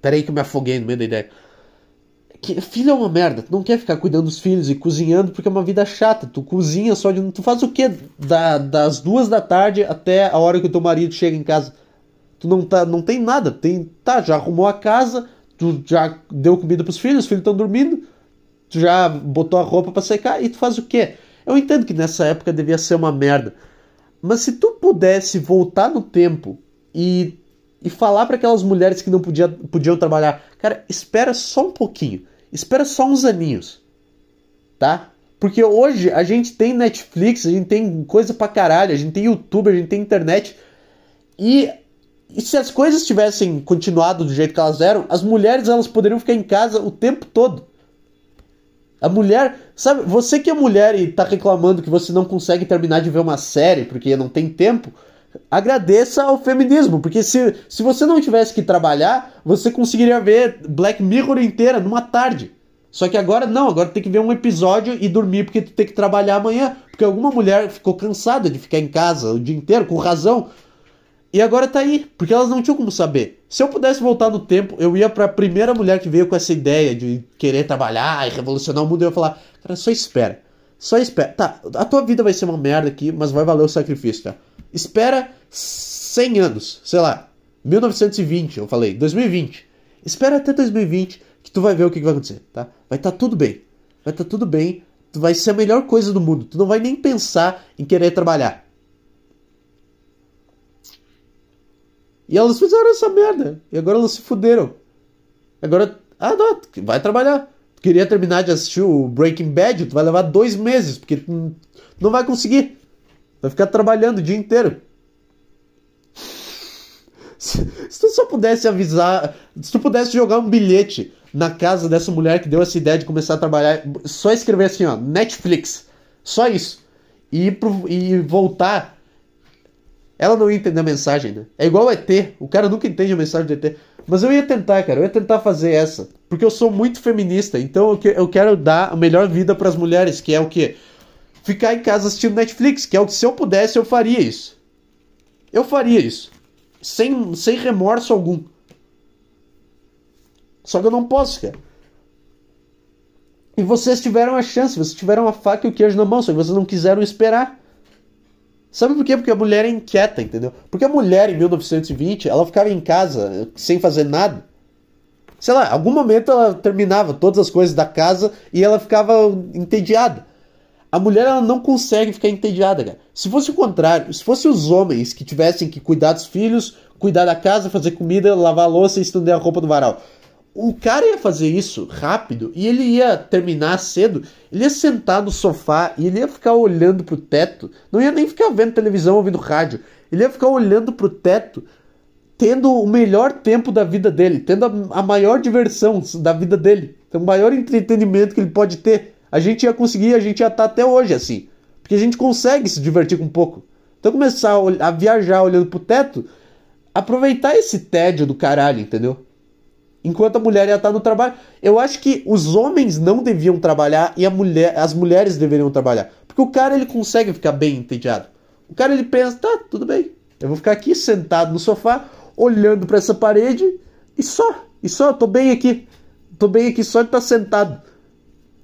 Peraí que eu me afoguei no meio da ideia. Que, filho é uma merda. Tu não quer ficar cuidando dos filhos e cozinhando porque é uma vida chata. Tu cozinha só de. Tu faz o quê? Da, das duas da tarde até a hora que o teu marido chega em casa. Tu não, tá, não tem nada. Tem, tá, já arrumou a casa, tu já deu comida pros filhos, os filhos estão dormindo, tu já botou a roupa para secar e tu faz o quê? Eu entendo que nessa época devia ser uma merda. Mas se tu pudesse voltar no tempo e, e falar para aquelas mulheres que não podia, podiam trabalhar, cara, espera só um pouquinho. Espera só uns aninhos. Tá? Porque hoje a gente tem Netflix, a gente tem coisa pra caralho, a gente tem YouTube, a gente tem internet. E e se as coisas tivessem continuado do jeito que elas eram, as mulheres elas poderiam ficar em casa o tempo todo. A mulher, sabe, você que é mulher e tá reclamando que você não consegue terminar de ver uma série porque não tem tempo, agradeça ao feminismo, porque se, se você não tivesse que trabalhar, você conseguiria ver Black Mirror inteira numa tarde. Só que agora não, agora tem que ver um episódio e dormir porque tu tem que trabalhar amanhã, porque alguma mulher ficou cansada de ficar em casa o dia inteiro, com razão, e agora tá aí, porque elas não tinham como saber. Se eu pudesse voltar no tempo, eu ia para a primeira mulher que veio com essa ideia de querer trabalhar e revolucionar o mundo, eu ia falar, cara, só espera. Só espera. Tá, a tua vida vai ser uma merda aqui, mas vai valer o sacrifício, tá? Espera 100 anos, sei lá, 1920, eu falei, 2020. Espera até 2020 que tu vai ver o que, que vai acontecer, tá? Vai estar tá tudo bem. Vai estar tá tudo bem. Tu vai ser a melhor coisa do mundo. Tu não vai nem pensar em querer trabalhar. E elas fizeram essa merda. E agora elas se fuderam. Agora, ah, não, vai trabalhar. Queria terminar de assistir o Breaking Bad, tu vai levar dois meses, porque tu não vai conseguir. Vai ficar trabalhando o dia inteiro. Se, tu só pudesse avisar, se tu pudesse jogar um bilhete na casa dessa mulher que deu essa ideia de começar a trabalhar, só escrever assim, ó, Netflix. Só isso. E, pro, e voltar ela não ia entender a mensagem, né? É igual o ET. O cara nunca entende a mensagem do ET. Mas eu ia tentar, cara. Eu ia tentar fazer essa. Porque eu sou muito feminista. Então eu quero dar a melhor vida para as mulheres. Que é o quê? Ficar em casa assistindo Netflix. Que é o que se eu pudesse eu faria isso. Eu faria isso. Sem, sem remorso algum. Só que eu não posso, cara. E vocês tiveram a chance. Vocês tiveram a faca e o queijo na mão. Só que vocês não quiseram esperar. Sabe por quê? Porque a mulher é inquieta, entendeu? Porque a mulher em 1920, ela ficava em casa sem fazer nada. Sei lá, algum momento ela terminava todas as coisas da casa e ela ficava entediada. A mulher ela não consegue ficar entediada, cara. Se fosse o contrário, se fosse os homens que tivessem que cuidar dos filhos, cuidar da casa, fazer comida, lavar louça e estender a roupa do varal o cara ia fazer isso rápido e ele ia terminar cedo, ele ia sentar no sofá e ele ia ficar olhando pro teto, não ia nem ficar vendo televisão ouvindo rádio, ele ia ficar olhando pro teto, tendo o melhor tempo da vida dele, tendo a, a maior diversão da vida dele, o maior entretenimento que ele pode ter. A gente ia conseguir, a gente ia estar até hoje assim, porque a gente consegue se divertir com um pouco. Então começar a, a viajar olhando pro teto, aproveitar esse tédio do caralho, entendeu? Enquanto a mulher ia estar no trabalho. Eu acho que os homens não deviam trabalhar e mulher, as mulheres deveriam trabalhar. Porque o cara ele consegue ficar bem entediado. O cara ele pensa, tá, tudo bem. Eu vou ficar aqui sentado no sofá, olhando para essa parede e só, e só, tô bem aqui. Tô bem aqui só de estar sentado.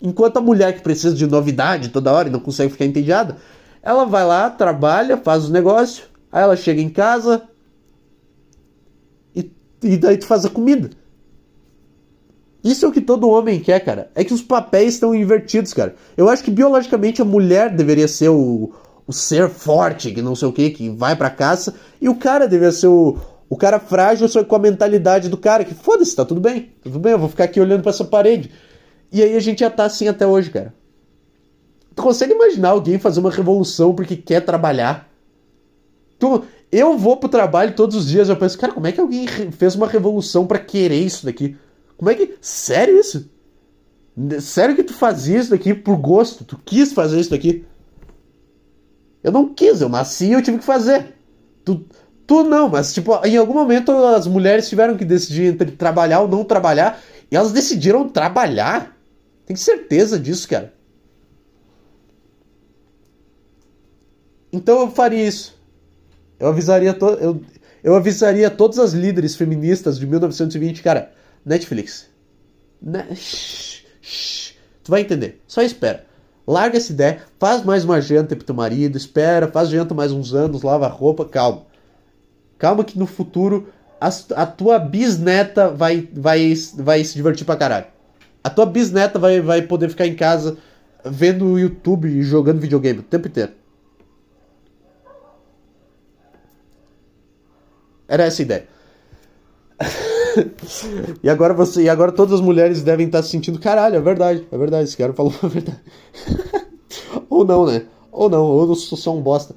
Enquanto a mulher que precisa de novidade toda hora e não consegue ficar entediada, ela vai lá, trabalha, faz os negócios, aí ela chega em casa e, e daí tu faz a comida. Isso é o que todo homem quer, cara. É que os papéis estão invertidos, cara. Eu acho que biologicamente a mulher deveria ser o, o ser forte, que não sei o que, que vai pra caça, e o cara deveria ser o, o cara frágil só com a mentalidade do cara, que foda-se, tá tudo bem, tá tudo bem, eu vou ficar aqui olhando para essa parede. E aí a gente já tá assim até hoje, cara. Tu consegue imaginar alguém fazer uma revolução porque quer trabalhar? Tu, eu vou pro trabalho todos os dias, eu penso, cara, como é que alguém fez uma revolução para querer isso daqui? Como é que. Sério isso? Sério que tu fazia isso daqui por gosto? Tu quis fazer isso daqui? Eu não quis, eu nasci e eu tive que fazer. Tu, tu não, mas tipo, em algum momento as mulheres tiveram que decidir entre trabalhar ou não trabalhar. E elas decidiram trabalhar. Tem certeza disso, cara. Então eu faria isso. Eu avisaria, to eu, eu avisaria todas as líderes feministas de 1920, cara, Netflix. Ne shh, shh, tu vai entender. Só espera. Larga essa ideia, faz mais uma janta pro teu marido, espera, faz janta mais uns anos, lava a roupa, calma. Calma que no futuro a, a tua bisneta vai, vai, vai se divertir pra caralho. A tua bisneta vai, vai poder ficar em casa vendo o YouTube e jogando videogame o tempo inteiro. Era essa a ideia. *laughs* *laughs* e agora você, e agora todas as mulheres devem estar se sentindo, caralho, é verdade, é verdade, esse cara falou a verdade. *laughs* ou não, né? Ou não, ou eu sou só um bosta.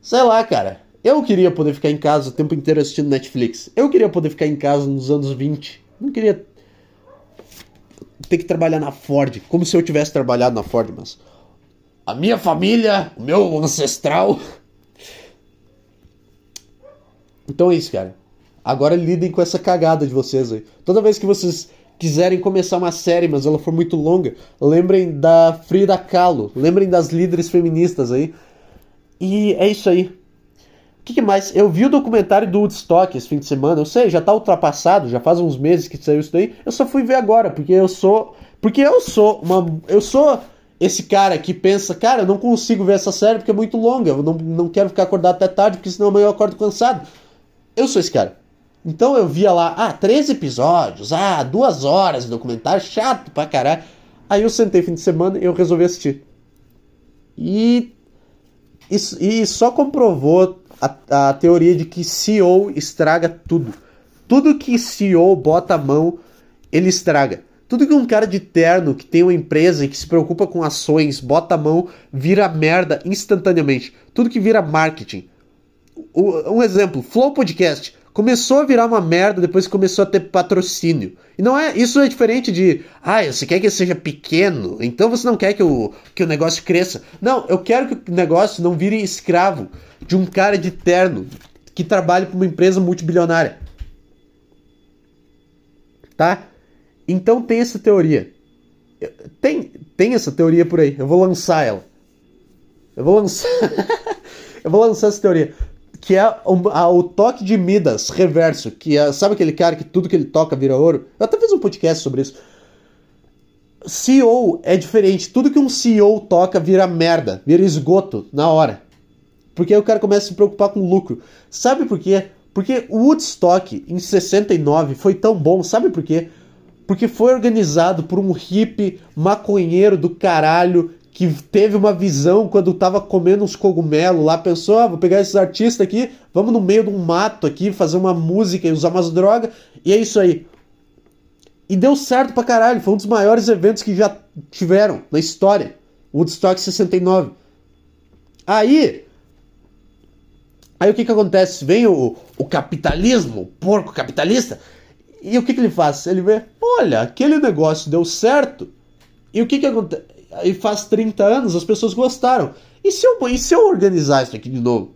Sei lá, cara. Eu queria poder ficar em casa o tempo inteiro assistindo Netflix. Eu queria poder ficar em casa nos anos 20. Não queria ter que trabalhar na Ford, como se eu tivesse trabalhado na Ford, mas a minha família, o meu ancestral. *laughs* Então é isso, cara. Agora lidem com essa cagada de vocês aí. Toda vez que vocês quiserem começar uma série, mas ela for muito longa, lembrem da Frida Kahlo, lembrem das líderes feministas aí. E é isso aí. O que, que, mais? Eu vi o documentário do Woodstock esse fim de semana. Eu sei, já tá ultrapassado, já faz uns meses que saiu isso daí. Eu só fui ver agora, porque eu sou. Porque eu sou uma. Eu sou esse cara que pensa, cara, eu não consigo ver essa série porque é muito longa. Eu não, não quero ficar acordado até tarde, porque senão amanhã eu acordo cansado. Eu sou esse cara. Então eu via lá, ah, três episódios, ah, duas horas de documentário, chato pra caralho. Aí eu sentei fim de semana e eu resolvi assistir. E, isso, e só comprovou a, a teoria de que CEO estraga tudo. Tudo que CEO bota a mão, ele estraga. Tudo que um cara de terno que tem uma empresa e que se preocupa com ações bota a mão, vira merda instantaneamente. Tudo que vira marketing. Um exemplo, Flow Podcast começou a virar uma merda depois que começou a ter patrocínio. E não é, isso é diferente de, ah, você quer que seja pequeno, então você não quer que o, que o negócio cresça. Não, eu quero que o negócio não vire escravo de um cara de terno que trabalha para uma empresa multibilionária. Tá? Então tem essa teoria. Tem, tem essa teoria por aí. Eu vou lançar ela. Eu vou lançar. *laughs* eu vou lançar essa teoria que é o, a, o, toque de Midas reverso, que é, sabe aquele cara que tudo que ele toca vira ouro? Eu até fiz um podcast sobre isso. CEO é diferente, tudo que um CEO toca vira merda, vira esgoto na hora. Porque aí o cara começa a se preocupar com lucro. Sabe por quê? Porque o Woodstock em 69 foi tão bom, sabe por quê? Porque foi organizado por um hippie maconheiro do caralho que teve uma visão quando tava comendo uns cogumelos lá, pensou, ah, vou pegar esses artistas aqui, vamos no meio de um mato aqui, fazer uma música e usar umas drogas, e é isso aí. E deu certo pra caralho, foi um dos maiores eventos que já tiveram na história. Woodstock 69. Aí, aí o que que acontece? Vem o, o capitalismo, o porco capitalista, e o que que ele faz? Ele vê, olha, aquele negócio deu certo, e o que que acontece? E faz 30 anos as pessoas gostaram. E se eu, e se eu organizar isso aqui de novo?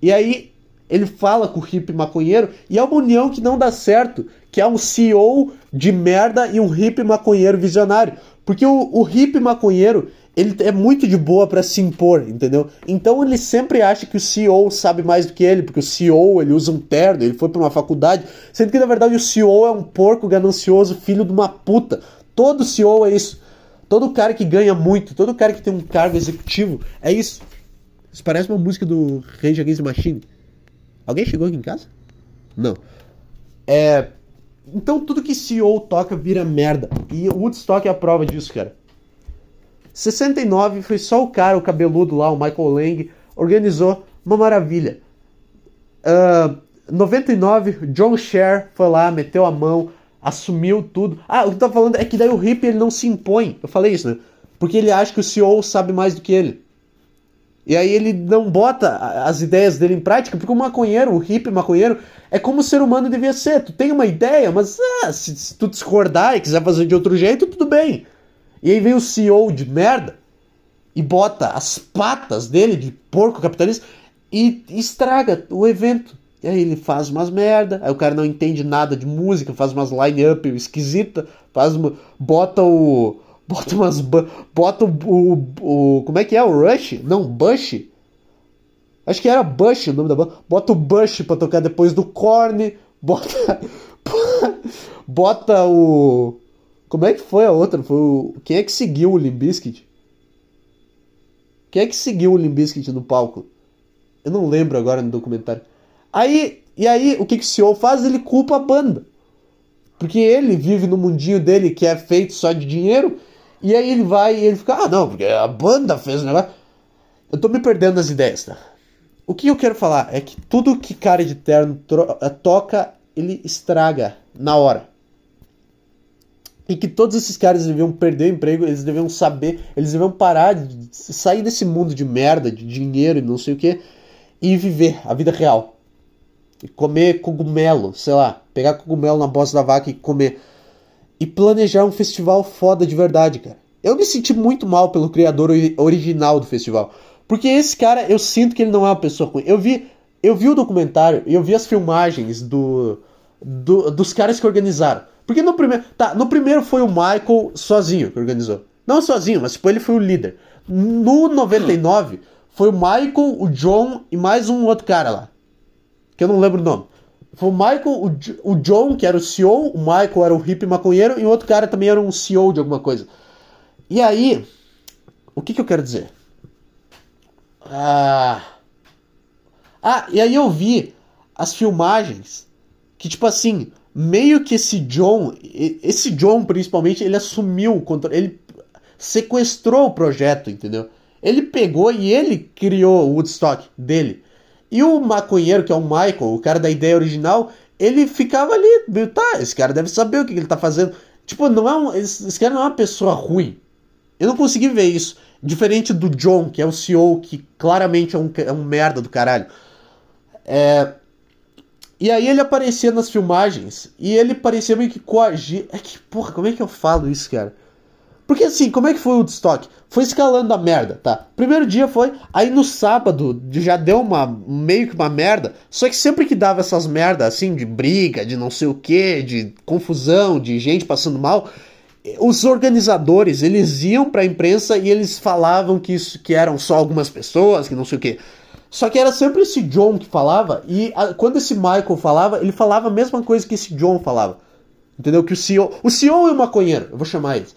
E aí ele fala com o hippie maconheiro e é uma união que não dá certo, que é um CEO de merda e um hippie maconheiro visionário. Porque o, o hippie maconheiro, ele é muito de boa para se impor, entendeu? Então ele sempre acha que o CEO sabe mais do que ele, porque o CEO, ele usa um terno, ele foi para uma faculdade, sendo que na verdade o CEO é um porco ganancioso, filho de uma puta. Todo CEO é isso. Todo cara que ganha muito, todo cara que tem um cargo executivo, é isso. Isso parece uma música do Rage Against the Machine. Alguém chegou aqui em casa? Não. É. Então tudo que CEO toca vira merda. E o Woodstock é a prova disso, cara. 69 foi só o cara, o cabeludo lá, o Michael Lang, organizou uma maravilha. Uh, 99, John Cher foi lá, meteu a mão, assumiu tudo. Ah, o que eu tô falando é que daí o hippie ele não se impõe. Eu falei isso, né? Porque ele acha que o CEO sabe mais do que ele. E aí ele não bota as ideias dele em prática, porque o maconheiro, o hippie maconheiro, é como o ser humano devia ser. Tu tem uma ideia, mas ah, se, se, tu discordar e quiser fazer de outro jeito, tudo bem. E aí vem o CEO de merda e bota as patas dele de porco capitalista e estraga o evento. E aí ele faz umas merda, aí o cara não entende nada de música, faz umas line-up esquisita, faz uma, bota o bota umas bota o, o, o, como é que é o Rush? Não, Bush. Acho que era Bush o nome da banda. Bota o Bush para tocar depois do Korn, bota *laughs* bota o como é que foi a outra? Foi o quem é que seguiu o Limbiskit? Quem é que seguiu o Limbiskit no palco? Eu não lembro agora no documentário. Aí, e aí, o que, que o CEO faz? Ele culpa a banda. Porque ele vive no mundinho dele que é feito só de dinheiro. E aí ele vai e ele fica, ah não, porque a banda fez o negócio. Eu tô me perdendo nas ideias, tá? O que eu quero falar é que tudo que cara de terno eh, toca, ele estraga na hora. E que todos esses caras deviam perder o emprego, eles deviam saber, eles deviam parar de sair desse mundo de merda, de dinheiro e não sei o que, e viver a vida real e comer cogumelo, sei lá, pegar cogumelo na bosta da vaca e comer. E planejar um festival foda de verdade, cara. Eu me senti muito mal pelo criador original do festival. Porque esse cara, eu sinto que ele não é uma pessoa ruim. Eu vi, eu vi o documentário eu vi as filmagens do, do, dos caras que organizaram. Porque no primeiro. Tá, no primeiro foi o Michael sozinho que organizou. Não sozinho, mas tipo, ele foi o líder. No 99, foi o Michael, o John e mais um outro cara lá que eu não lembro o nome. Foi o Michael, o, o John, que era o CEO, o Michael era o hippie maconheiro, e o outro cara também era um CEO de alguma coisa. E aí, o que, que eu quero dizer? Ah, ah, e aí eu vi as filmagens que, tipo assim, meio que esse John, esse John principalmente, ele assumiu o controle, ele sequestrou o projeto, entendeu? Ele pegou e ele criou o Woodstock dele. E o maconheiro, que é o Michael, o cara da ideia original, ele ficava ali, tá, esse cara deve saber o que, ele tá fazendo. Tipo, não é um, esse, esse cara não é uma pessoa ruim. Eu não consegui ver isso. Diferente do John, que é o CEO, que claramente é um, é um merda do caralho. É... E aí ele aparecia nas filmagens e ele parecia meio que coagir. É que, porra, como é que eu falo isso, cara? Porque assim, como é que foi o Woodstock? Foi escalando a merda, tá? Primeiro dia foi, aí no sábado já deu uma meio que uma merda, só que sempre que dava essas merdas assim de briga, de não sei o que, de confusão, de gente passando mal, os organizadores, eles iam pra imprensa e eles falavam que isso que eram só algumas pessoas, que não sei o que. Só que era sempre esse John que falava, e a, quando esse Michael falava, ele falava a mesma coisa que esse John falava. Entendeu? Que o CEO. O CEO e o maconheiro, eu vou chamar eles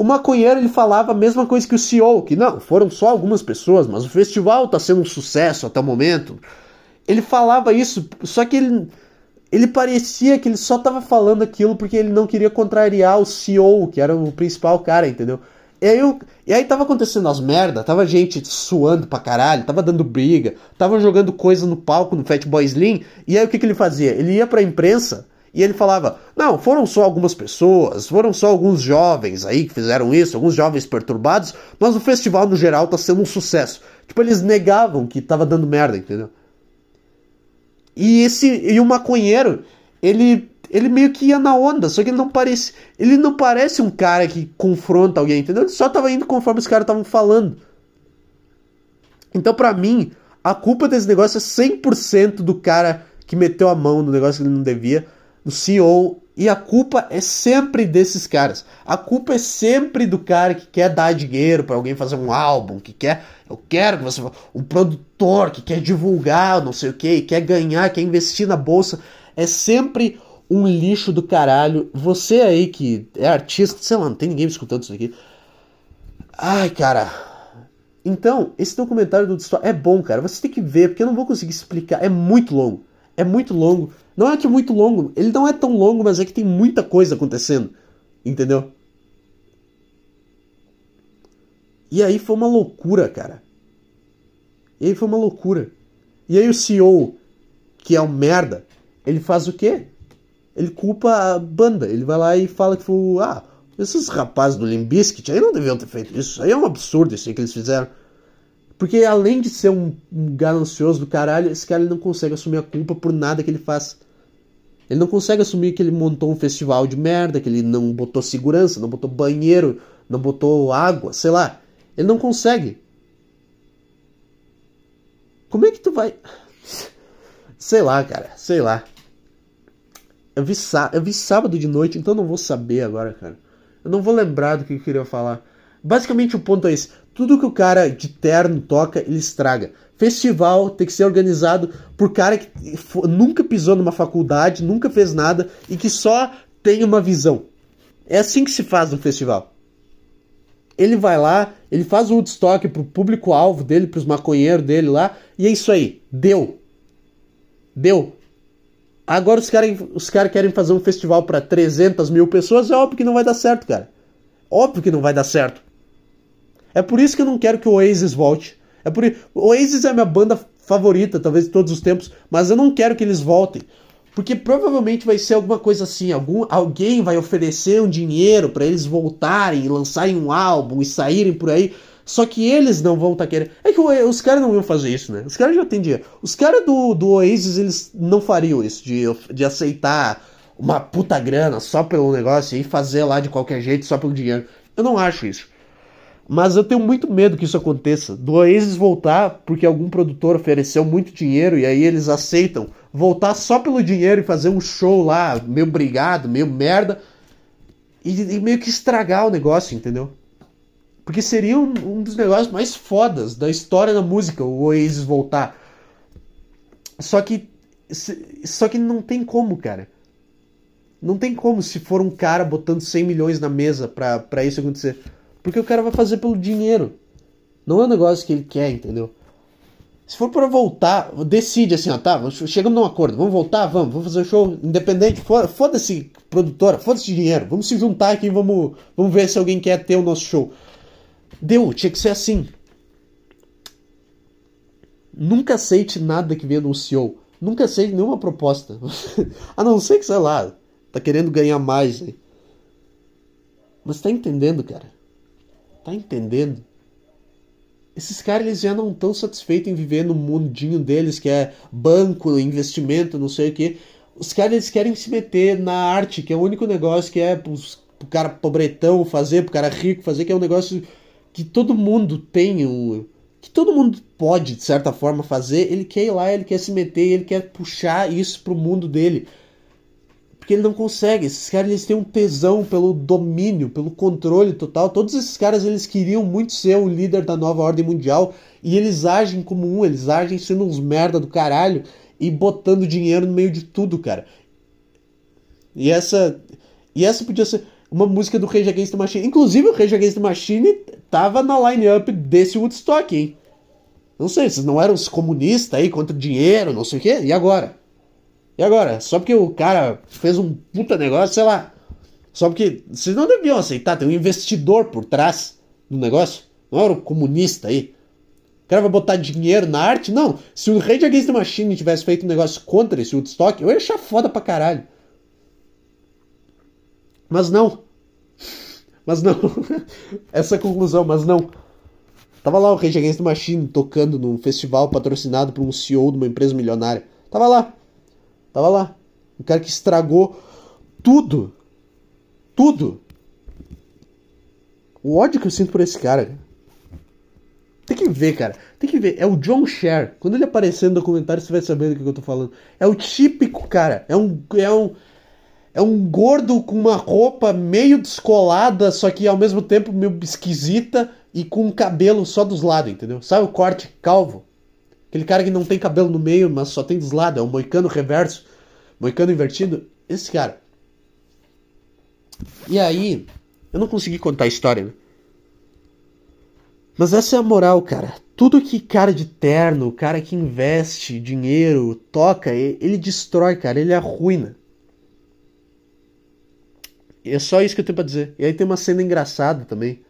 o maconheiro ele falava a mesma coisa que o CEO, que não, foram só algumas pessoas, mas o festival está sendo um sucesso até o momento. Ele falava isso, só que ele, ele parecia que ele só estava falando aquilo porque ele não queria contrariar o CEO, que era o principal cara, entendeu? E aí, eu, e aí tava acontecendo as merda, tava gente suando pra caralho, tava dando briga, tava jogando coisa no palco no Fatboy Slim, e aí o que, que ele fazia? Ele ia pra imprensa e ele falava: não, foram só algumas pessoas, foram só alguns jovens aí que fizeram isso, alguns jovens perturbados, mas o festival no geral tá sendo um sucesso. Tipo, eles negavam que tava dando merda, entendeu? E esse e o maconheiro, ele ele meio que ia na onda, só que ele não parece, ele não parece um cara que confronta alguém, entendeu? Ele só tava indo conforme os caras estavam falando. Então, para mim, a culpa desse negócio é 100% do cara que meteu a mão no negócio que ele não devia do CEO e a culpa é sempre desses caras. A culpa é sempre do cara que quer dar dinheiro para alguém fazer um álbum, que quer, eu quero que você, um produtor que quer divulgar, não sei o que, quer ganhar, quer investir na bolsa, é sempre um lixo do caralho. Você aí que é artista, sei lá, não tem ninguém me escutando isso aqui. Ai, cara. Então, esse documentário do é bom, cara. Você tem que ver, porque eu não vou conseguir explicar. É muito longo. É muito longo Não é que é muito longo, ele não é tão longo, mas é que tem muita coisa acontecendo. Entendeu? E aí foi uma loucura, cara. E aí foi uma loucura. E aí o CEO, que é um merda, ele faz o quê? Ele culpa a banda. Ele vai lá e fala que foi. Ah, esses rapazes do Limbiskit aí não deviam ter feito isso. Aí é um absurdo isso aí que eles fizeram. Porque além de ser um, um ganancioso do caralho, esse cara não consegue assumir a culpa por nada que ele faz. Ele não consegue assumir que ele montou um festival de merda, que ele não botou segurança, não botou banheiro, não botou água, sei lá. Ele não consegue. Como é que tu vai. Sei lá, cara, sei lá. Eu vi, eu vi sábado de noite, então não vou saber agora, cara. Eu não vou lembrar do que eu queria falar. Basicamente o ponto é esse. Tudo que o cara de terno toca, ele estraga. Festival tem que ser organizado por cara que nunca pisou numa faculdade, nunca fez nada e que só tem uma visão. É assim que se faz no festival. Ele vai lá, ele faz o Woodstock pro público-alvo dele, pros maconheiros dele lá, e é isso aí. Deu. Deu. Agora os caras os cara querem fazer um festival para 300 mil pessoas, é óbvio que não vai dar certo, cara. Óbvio que não vai dar certo. É por isso que eu não quero que o Oasis volte. É por o Oasis é a minha banda favorita, talvez de todos os tempos, mas eu não quero que eles voltem. Porque provavelmente vai ser alguma coisa assim, algum, alguém vai oferecer um dinheiro para eles voltarem e lançarem um álbum e saírem por aí. Só que eles não vão estar tá querendo. É que os caras não iam fazer isso, né? Os caras já têm dinheiro. Os caras do, do Oasis, eles não fariam isso, de, de aceitar uma puta grana só pelo negócio e fazer lá de qualquer jeito só pelo dinheiro. Eu não acho isso. Mas eu tenho muito medo que isso aconteça. Do Oasis voltar porque algum produtor ofereceu muito dinheiro e aí eles aceitam voltar só pelo dinheiro e fazer um show lá, meio brigado, meio merda, e, e meio que estragar o negócio, entendeu? Porque seria um, um, dos negócios mais fodas da história da música, o Oasis voltar. Só que. Só que não tem como, cara. Não tem como se for um cara botando 100 milhões na mesa pra, pra isso acontecer. Porque o cara vai fazer pelo dinheiro. Não é um negócio que ele quer, entendeu? Se for para voltar, decide assim, ó, tá, chegamos num acordo, vamos voltar, vamos, vamos fazer um show independente, foda-se produtora, foda-se dinheiro, vamos se juntar aqui, vamos, vamos ver se alguém quer ter o nosso show. Deu, tinha que ser assim. Nunca aceite nada que venha do CEO. Nunca aceite nenhuma proposta. *laughs* A não ser que, sei lá, tá querendo ganhar mais. Né? Mas tá entendendo, cara? Tá entendendo? Esses caras eles já não estão satisfeitos em viver no mundinho deles, que é banco, investimento, não sei o que. Os caras eles querem se meter na arte, que é o único negócio que é pros, pro cara pobretão fazer, pro cara rico fazer, que é um negócio que todo mundo tem, um, que todo mundo pode, de certa forma, fazer. Ele quer ir lá, ele quer se meter, ele quer puxar isso pro mundo dele porque ele não consegue. Esses caras eles têm um tesão pelo domínio, pelo controle total. Todos esses caras eles queriam muito ser o líder da nova ordem mundial e eles agem como um, eles agem sendo uns merda do caralho e botando dinheiro no meio de tudo, cara. E essa e essa podia ser uma música do Rage Against the Machine. Inclusive o Rage Against the Machine tava na line-up desse Woodstock, hein? Não sei, vocês não eram os comunistas aí contra o dinheiro, não sei o quê? E agora? E agora? Só porque o cara fez um puta negócio, sei lá. Só porque vocês não deviam aceitar, tem um investidor por trás do negócio. Não era um comunista aí. O cara vai botar dinheiro na arte? Não. Se o Rage Against the Machine tivesse feito um negócio contra esse Woodstock, eu ia achar foda pra caralho. Mas não. Mas não. *laughs* Essa é a conclusão, mas não. Tava lá o Rage Against the Machine tocando num festival patrocinado por um CEO de uma empresa milionária. Tava lá. Tava lá. Um cara que estragou tudo. Tudo. O ódio que eu sinto por esse cara. Tem que ver, cara. Tem que ver. É o John Cher. Quando ele aparecer no documentário, você vai saber do que eu tô falando. É o típico cara. É um. É um. É um gordo com uma roupa meio descolada, só que ao mesmo tempo meio esquisita e com um cabelo só dos lados, entendeu? Sabe o corte calvo? Aquele cara que não tem cabelo no meio, mas só tem dos lados, é um moicano reverso, moicano invertido. Esse cara. E aí, eu não consegui contar a história, né? Mas essa é a moral, cara. Tudo que cara de terno, cara que investe dinheiro, toca, ele destrói, cara, ele arruina. E é só isso que eu tenho pra dizer. E aí tem uma cena engraçada também.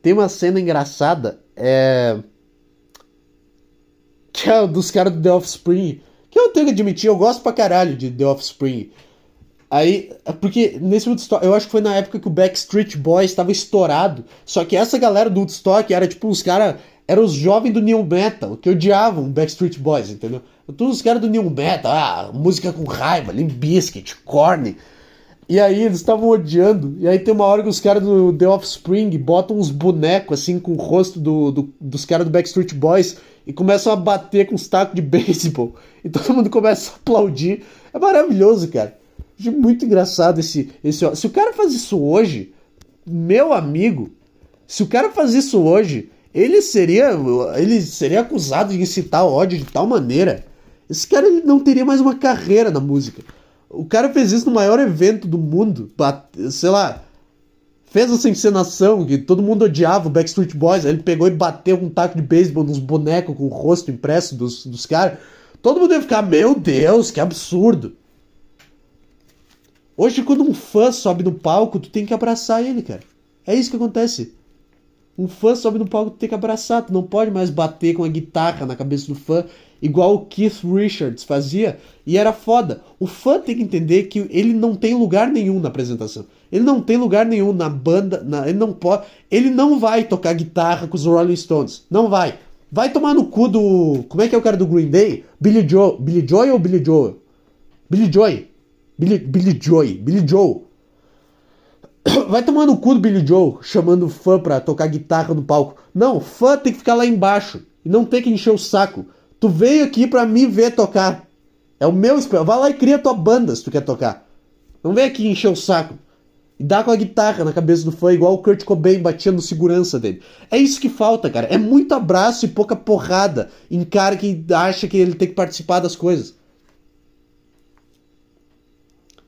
Tem uma cena engraçada, é. É dos caras do The Offspring. Que eu tenho que admitir, eu gosto pra caralho de The Offspring. Aí, porque nesse Woodstock, eu acho que foi na época que o Backstreet Boys estava estourado. Só que essa galera do Woodstock era tipo os caras. Eram os jovens do New Metal, que odiavam o Backstreet Boys, entendeu? Todos os caras do New Metal, ah, música com raiva, Limp Bizkit, Korn. E aí eles estavam odiando. E aí tem uma hora que os caras do The Offspring botam uns bonecos assim com o rosto do, do dos caras do Backstreet Boys e começam a bater com os tacos de beisebol. *laughs* E todo mundo começa a aplaudir. É maravilhoso, cara. Muito engraçado esse, esse. Se o cara faz isso hoje, meu amigo, se o cara faz isso hoje, ele seria, ele seria acusado de incitar ódio de tal maneira. Esse cara ele não teria mais uma carreira na música. O cara fez isso no maior evento do mundo, sei lá, fez essa encenação que todo mundo odiava o Backstreet Boys. Aí ele pegou e bateu com um taco de beisebol nos bonecos com o rosto impresso dos, dos caras. Todo mundo ia ficar, meu Deus, que absurdo. Hoje, quando um fã sobe no palco, tu tem que abraçar ele, cara. É isso que acontece. Um fã sobe no palco, tu tem que abraçar. Tu não pode mais bater com a guitarra na cabeça do fã, igual o Keith Richards fazia. E era foda. O fã tem que entender que ele não tem lugar nenhum na apresentação. Ele não tem lugar nenhum na banda. Na, ele não pode. Ele não vai tocar guitarra com os Rolling Stones. Não vai. Vai tomar no cu do. Como é que é o cara do Green Day? Billy Joe. Billy Joy ou Billy Joe? Billy Joy. Billy, Billy Joy, Billy Joe. *coughs* Vai tomar no cu do Billy Joe, chamando fã pra tocar guitarra no palco. Não, fã tem que ficar lá embaixo e não tem que encher o saco. Tu veio aqui pra me ver tocar. É o meu espelho. Vai lá e cria tua banda se tu quer tocar. Não vem aqui encher o saco. E dá com a guitarra na cabeça do fã, igual o Kurt Cobain batia no segurança dele. É isso que falta, cara. É muito abraço e pouca porrada em cara que acha que ele tem que participar das coisas.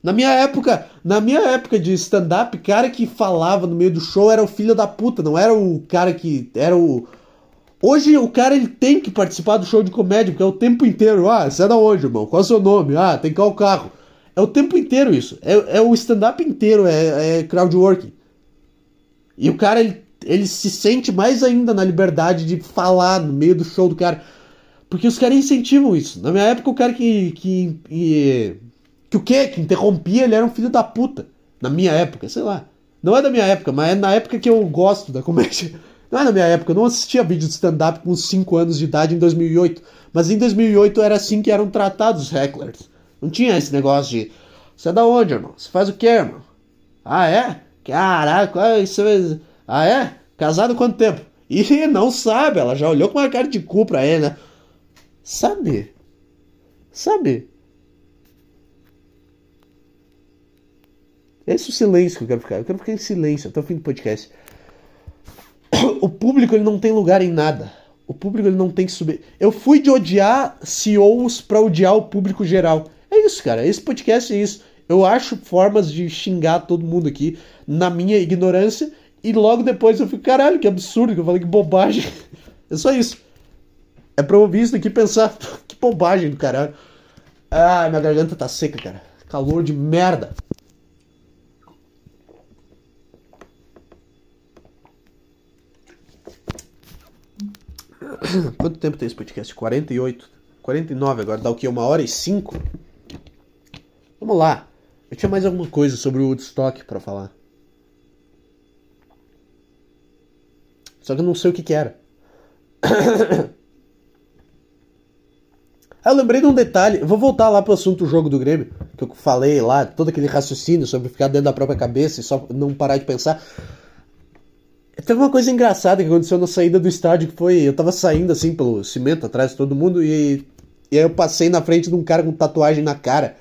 Na minha época, na minha época de stand-up, cara que falava no meio do show era o filho da puta, não era o cara que era o Hoje o cara ele tem que participar do show de comédia, porque é o tempo inteiro. Ah, você é da onde, irmão? Qual é o seu nome? Ah, tem qual carro? É o tempo inteiro isso. É, é o stand-up inteiro, é, é crowdworking. E o cara, ele, ele se sente mais ainda na liberdade de falar no meio do show do cara. Porque os caras incentivam isso. Na minha época, o cara que, que, que que o quê? Que interrompia, ele era um filho da puta. Na minha época, sei lá. Não é da minha época, mas é na época que eu gosto da comédia. Não é na minha época, eu não assistia vídeo de stand-up com 5 anos de idade em 2008. Mas em 2008 era assim que eram tratados os hecklers. Não tinha esse negócio de. Você é da onde, irmão? Você faz o quê, irmão? Ah, é? Caraca, isso é. Ah, é? Casado quanto tempo? *laughs* E não sabe, ela já olhou com uma cara de cu pra ele, né? Sabe? Sabe? Esse é o silêncio que eu quero ficar. Eu quero ficar em silêncio até o fim do podcast. *coughs* O público ele não tem lugar em nada. O público ele não tem que subir. Eu fui de odiar CEOs para odiar o público geral. É isso, cara. Esse podcast é isso. Eu acho formas de xingar todo mundo aqui na minha ignorância e logo depois eu fico, caralho, que absurdo, que eu falei que bobagem. *laughs* É só isso. É pra ouvir isso daqui e pensar, *laughs* que bobagem do caralho. Ah, minha garganta tá seca, cara. Calor de merda. *coughs* Quanto tempo tem esse podcast? 48? 49 agora, dá o que? Uma hora e cinco? Vamos lá. Eu tinha mais alguma coisa sobre o Woodstock para falar. Só que eu não sei o que, que era. *coughs* Ah, eu lembrei de um detalhe. Eu vou voltar lá pro assunto do jogo do Grêmio. Que eu falei lá, todo aquele raciocínio sobre ficar dentro da própria cabeça e só não parar de pensar. Teve uma coisa engraçada que aconteceu na saída do estádio, que foi. Eu tava saindo assim pelo cimento atrás de todo mundo e, e aí eu passei na frente de um cara com tatuagem na cara.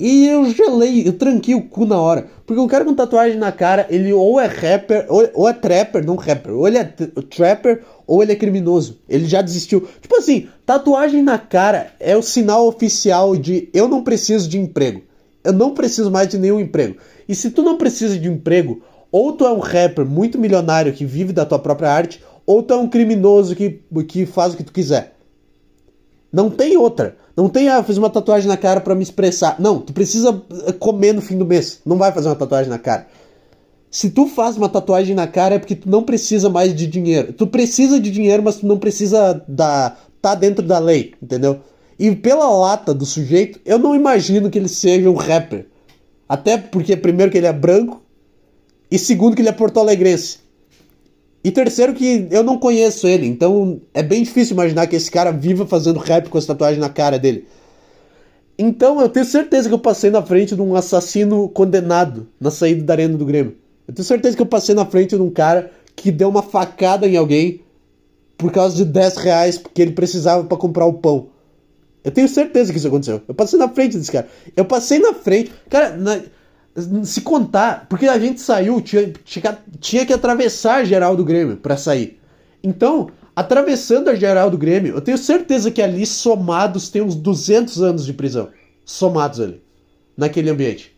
E eu gelei, eu tranquei o cu na hora. Porque um cara com tatuagem na cara, ele ou é rapper, ou, ou é trapper, não rapper. Ou ele é trapper, ou ele é criminoso. Ele já desistiu. Tipo assim, tatuagem na cara é o sinal oficial de eu não preciso de emprego. Eu não preciso mais de nenhum emprego. E se tu não precisa de emprego, ou tu é um rapper muito milionário que vive da tua própria arte, ou tu é um criminoso que, que faz o que tu quiser. Não tem outra. Não tem, ah, fiz uma tatuagem na cara para me expressar. Não, tu precisa eh, comer no fim do mês. Não vai fazer uma tatuagem na cara. Se tu faz uma tatuagem na cara é porque tu não precisa mais de dinheiro. Tu precisa de dinheiro, mas tu não precisa da tá dentro da lei, entendeu? E pela lata do sujeito, eu não imagino que ele seja um rapper. Até porque primeiro que ele é branco e segundo que ele é porto-alegrense. E terceiro que eu não conheço ele, então é bem difícil imaginar que esse cara viva fazendo rap com essa tatuagem na cara dele. Então eu tenho certeza que eu passei na frente de um assassino condenado na saída da arena do Grêmio. Eu tenho certeza que eu passei na frente de um cara que deu uma facada em alguém por causa de 10 reais porque ele precisava para comprar o pão. Eu tenho certeza que isso aconteceu. Eu passei na frente desse cara. Eu passei na frente. Cara, na se contar, porque a gente saiu, tinha, tinha, que atravessar a geral do Grêmio para sair. Então, atravessando a geral do Grêmio, eu tenho certeza que ali somados tem uns 200 anos de prisão. Somados ali, naquele ambiente.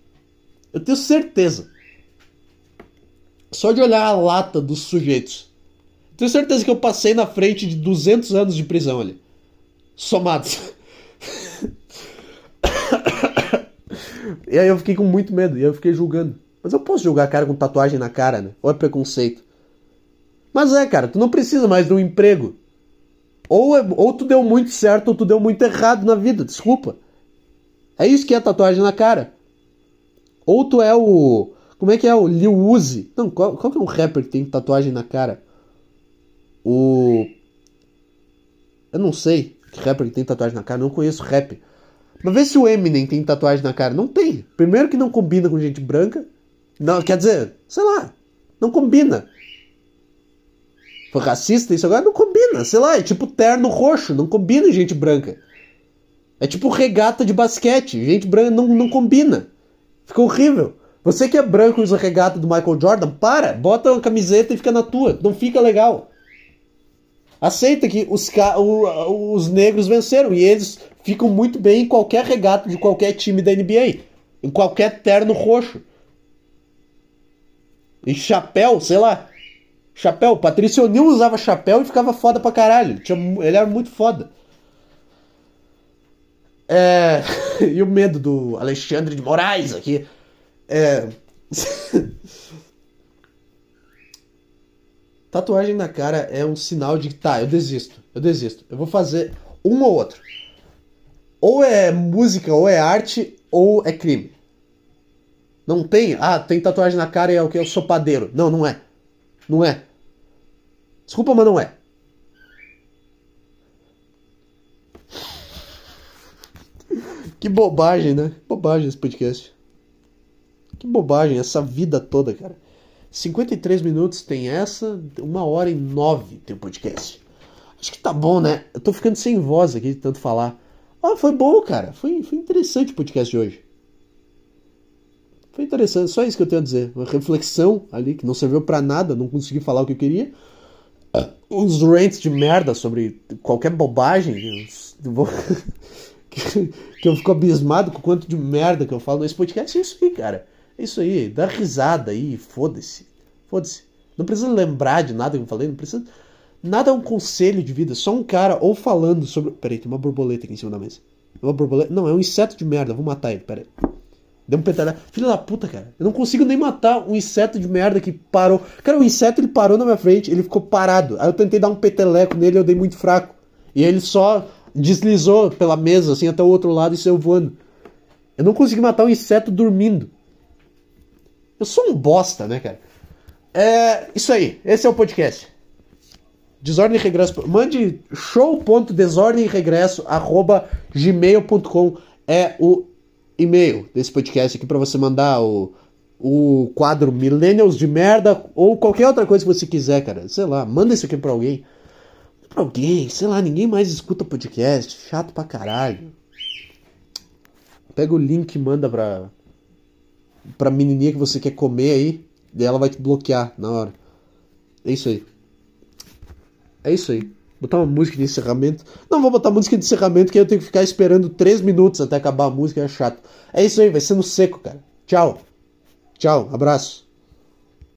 Eu tenho certeza. Só de olhar a lata dos sujeitos. Tenho certeza que eu passei na frente de 200 anos de prisão ali. Somados. *laughs* E aí eu fiquei com muito medo, e aí eu fiquei julgando. Mas eu posso julgar cara com tatuagem na cara, né? Ou é preconceito? Mas é, cara, tu não precisa mais de um emprego. Ou, é, ou tu deu muito certo ou tu deu muito errado na vida, desculpa. É isso que é tatuagem na cara. Ou tu é o. Como é que é? O Lil Uzi. Não, qual, qual que é um rapper que tem tatuagem na cara? O. Eu não sei que rapper que tem tatuagem na cara, não conheço rap. Mas vê se o Eminem tem tatuagem na cara. Não tem. Primeiro que não combina com gente branca. Não, quer dizer, sei lá, não combina. Foi racista isso agora? Não combina, sei lá, é tipo terno roxo, não combina gente branca. É tipo regata de basquete, gente branca não, não combina. Fica horrível. Você que é branco e usa regata do Michael Jordan, para, bota uma camiseta e fica na tua, não fica legal. Aceita que os, os negros venceram e eles ficam muito bem em qualquer regata de qualquer time da NBA. Em qualquer terno roxo. E chapéu, sei lá. Chapéu. Patrício O'Neill usava chapéu e ficava foda pra caralho. Ele era muito foda. É... *laughs* e o medo do Alexandre de Moraes aqui. É... *laughs* Tatuagem na cara é um sinal de que tá, eu desisto, eu desisto. Eu vou fazer um ou outro. Ou é música, ou é arte, ou é crime. Não tem, ah, tem tatuagem na cara e é o que? É o sopadeiro. Não, não é. Não é. Desculpa, mas não é. Que bobagem, né? Bobagem esse podcast. Que bobagem, essa vida toda, cara. 53 minutos tem essa, uma hora e nove tem o podcast. Acho que tá bom, né? Eu tô ficando sem voz aqui de tanto falar. Ah, foi bom, cara. Foi, foi interessante o podcast de hoje. Foi interessante, só isso que eu tenho a dizer. Uma reflexão ali que não serviu para nada, não consegui falar o que eu queria. Uns rants de merda sobre qualquer bobagem. *laughs* que eu fico abismado com o quanto de merda que eu falo nesse podcast. É isso aí, cara. É isso aí. Dá risada aí, foda-se. Foda-se. Não precisa lembrar de nada que eu falei, não precisa. Nada é um conselho de vida, só um cara ou falando sobre. Peraí, tem uma borboleta aqui em cima da mesa. É uma borboleta. Não, é um inseto de merda, vou matar ele, peraí. Deu um peteleco. Filho da puta, cara. Eu não consigo nem matar um inseto de merda que parou. Cara, o inseto ele parou na minha frente, ele ficou parado. Aí eu tentei dar um peteleco nele, eu dei muito fraco. E ele só deslizou pela mesa, assim, até o outro lado e saiu voando. Eu não consegui matar um inseto dormindo. Eu sou um bosta, né, cara? É. Isso aí. Esse é o podcast. Desordem e regresso. Mande show.desordemregresso@gmail.com é o e-mail desse podcast aqui para você mandar o, o quadro Millennials de merda ou qualquer outra coisa que você quiser, cara. Sei lá, manda isso aqui para alguém. Pra alguém, sei lá, ninguém mais escuta podcast. Chato pra caralho. Pega o link e manda pra, pra menininha que você quer comer aí. E ela vai te bloquear na hora. É isso aí. É isso aí. Botar uma música de encerramento. Não vou botar música de encerramento que eu tenho que ficar esperando 3 minutos até acabar a música, é chato. É isso aí, vai ser no seco, cara. Tchau. Tchau, abraço.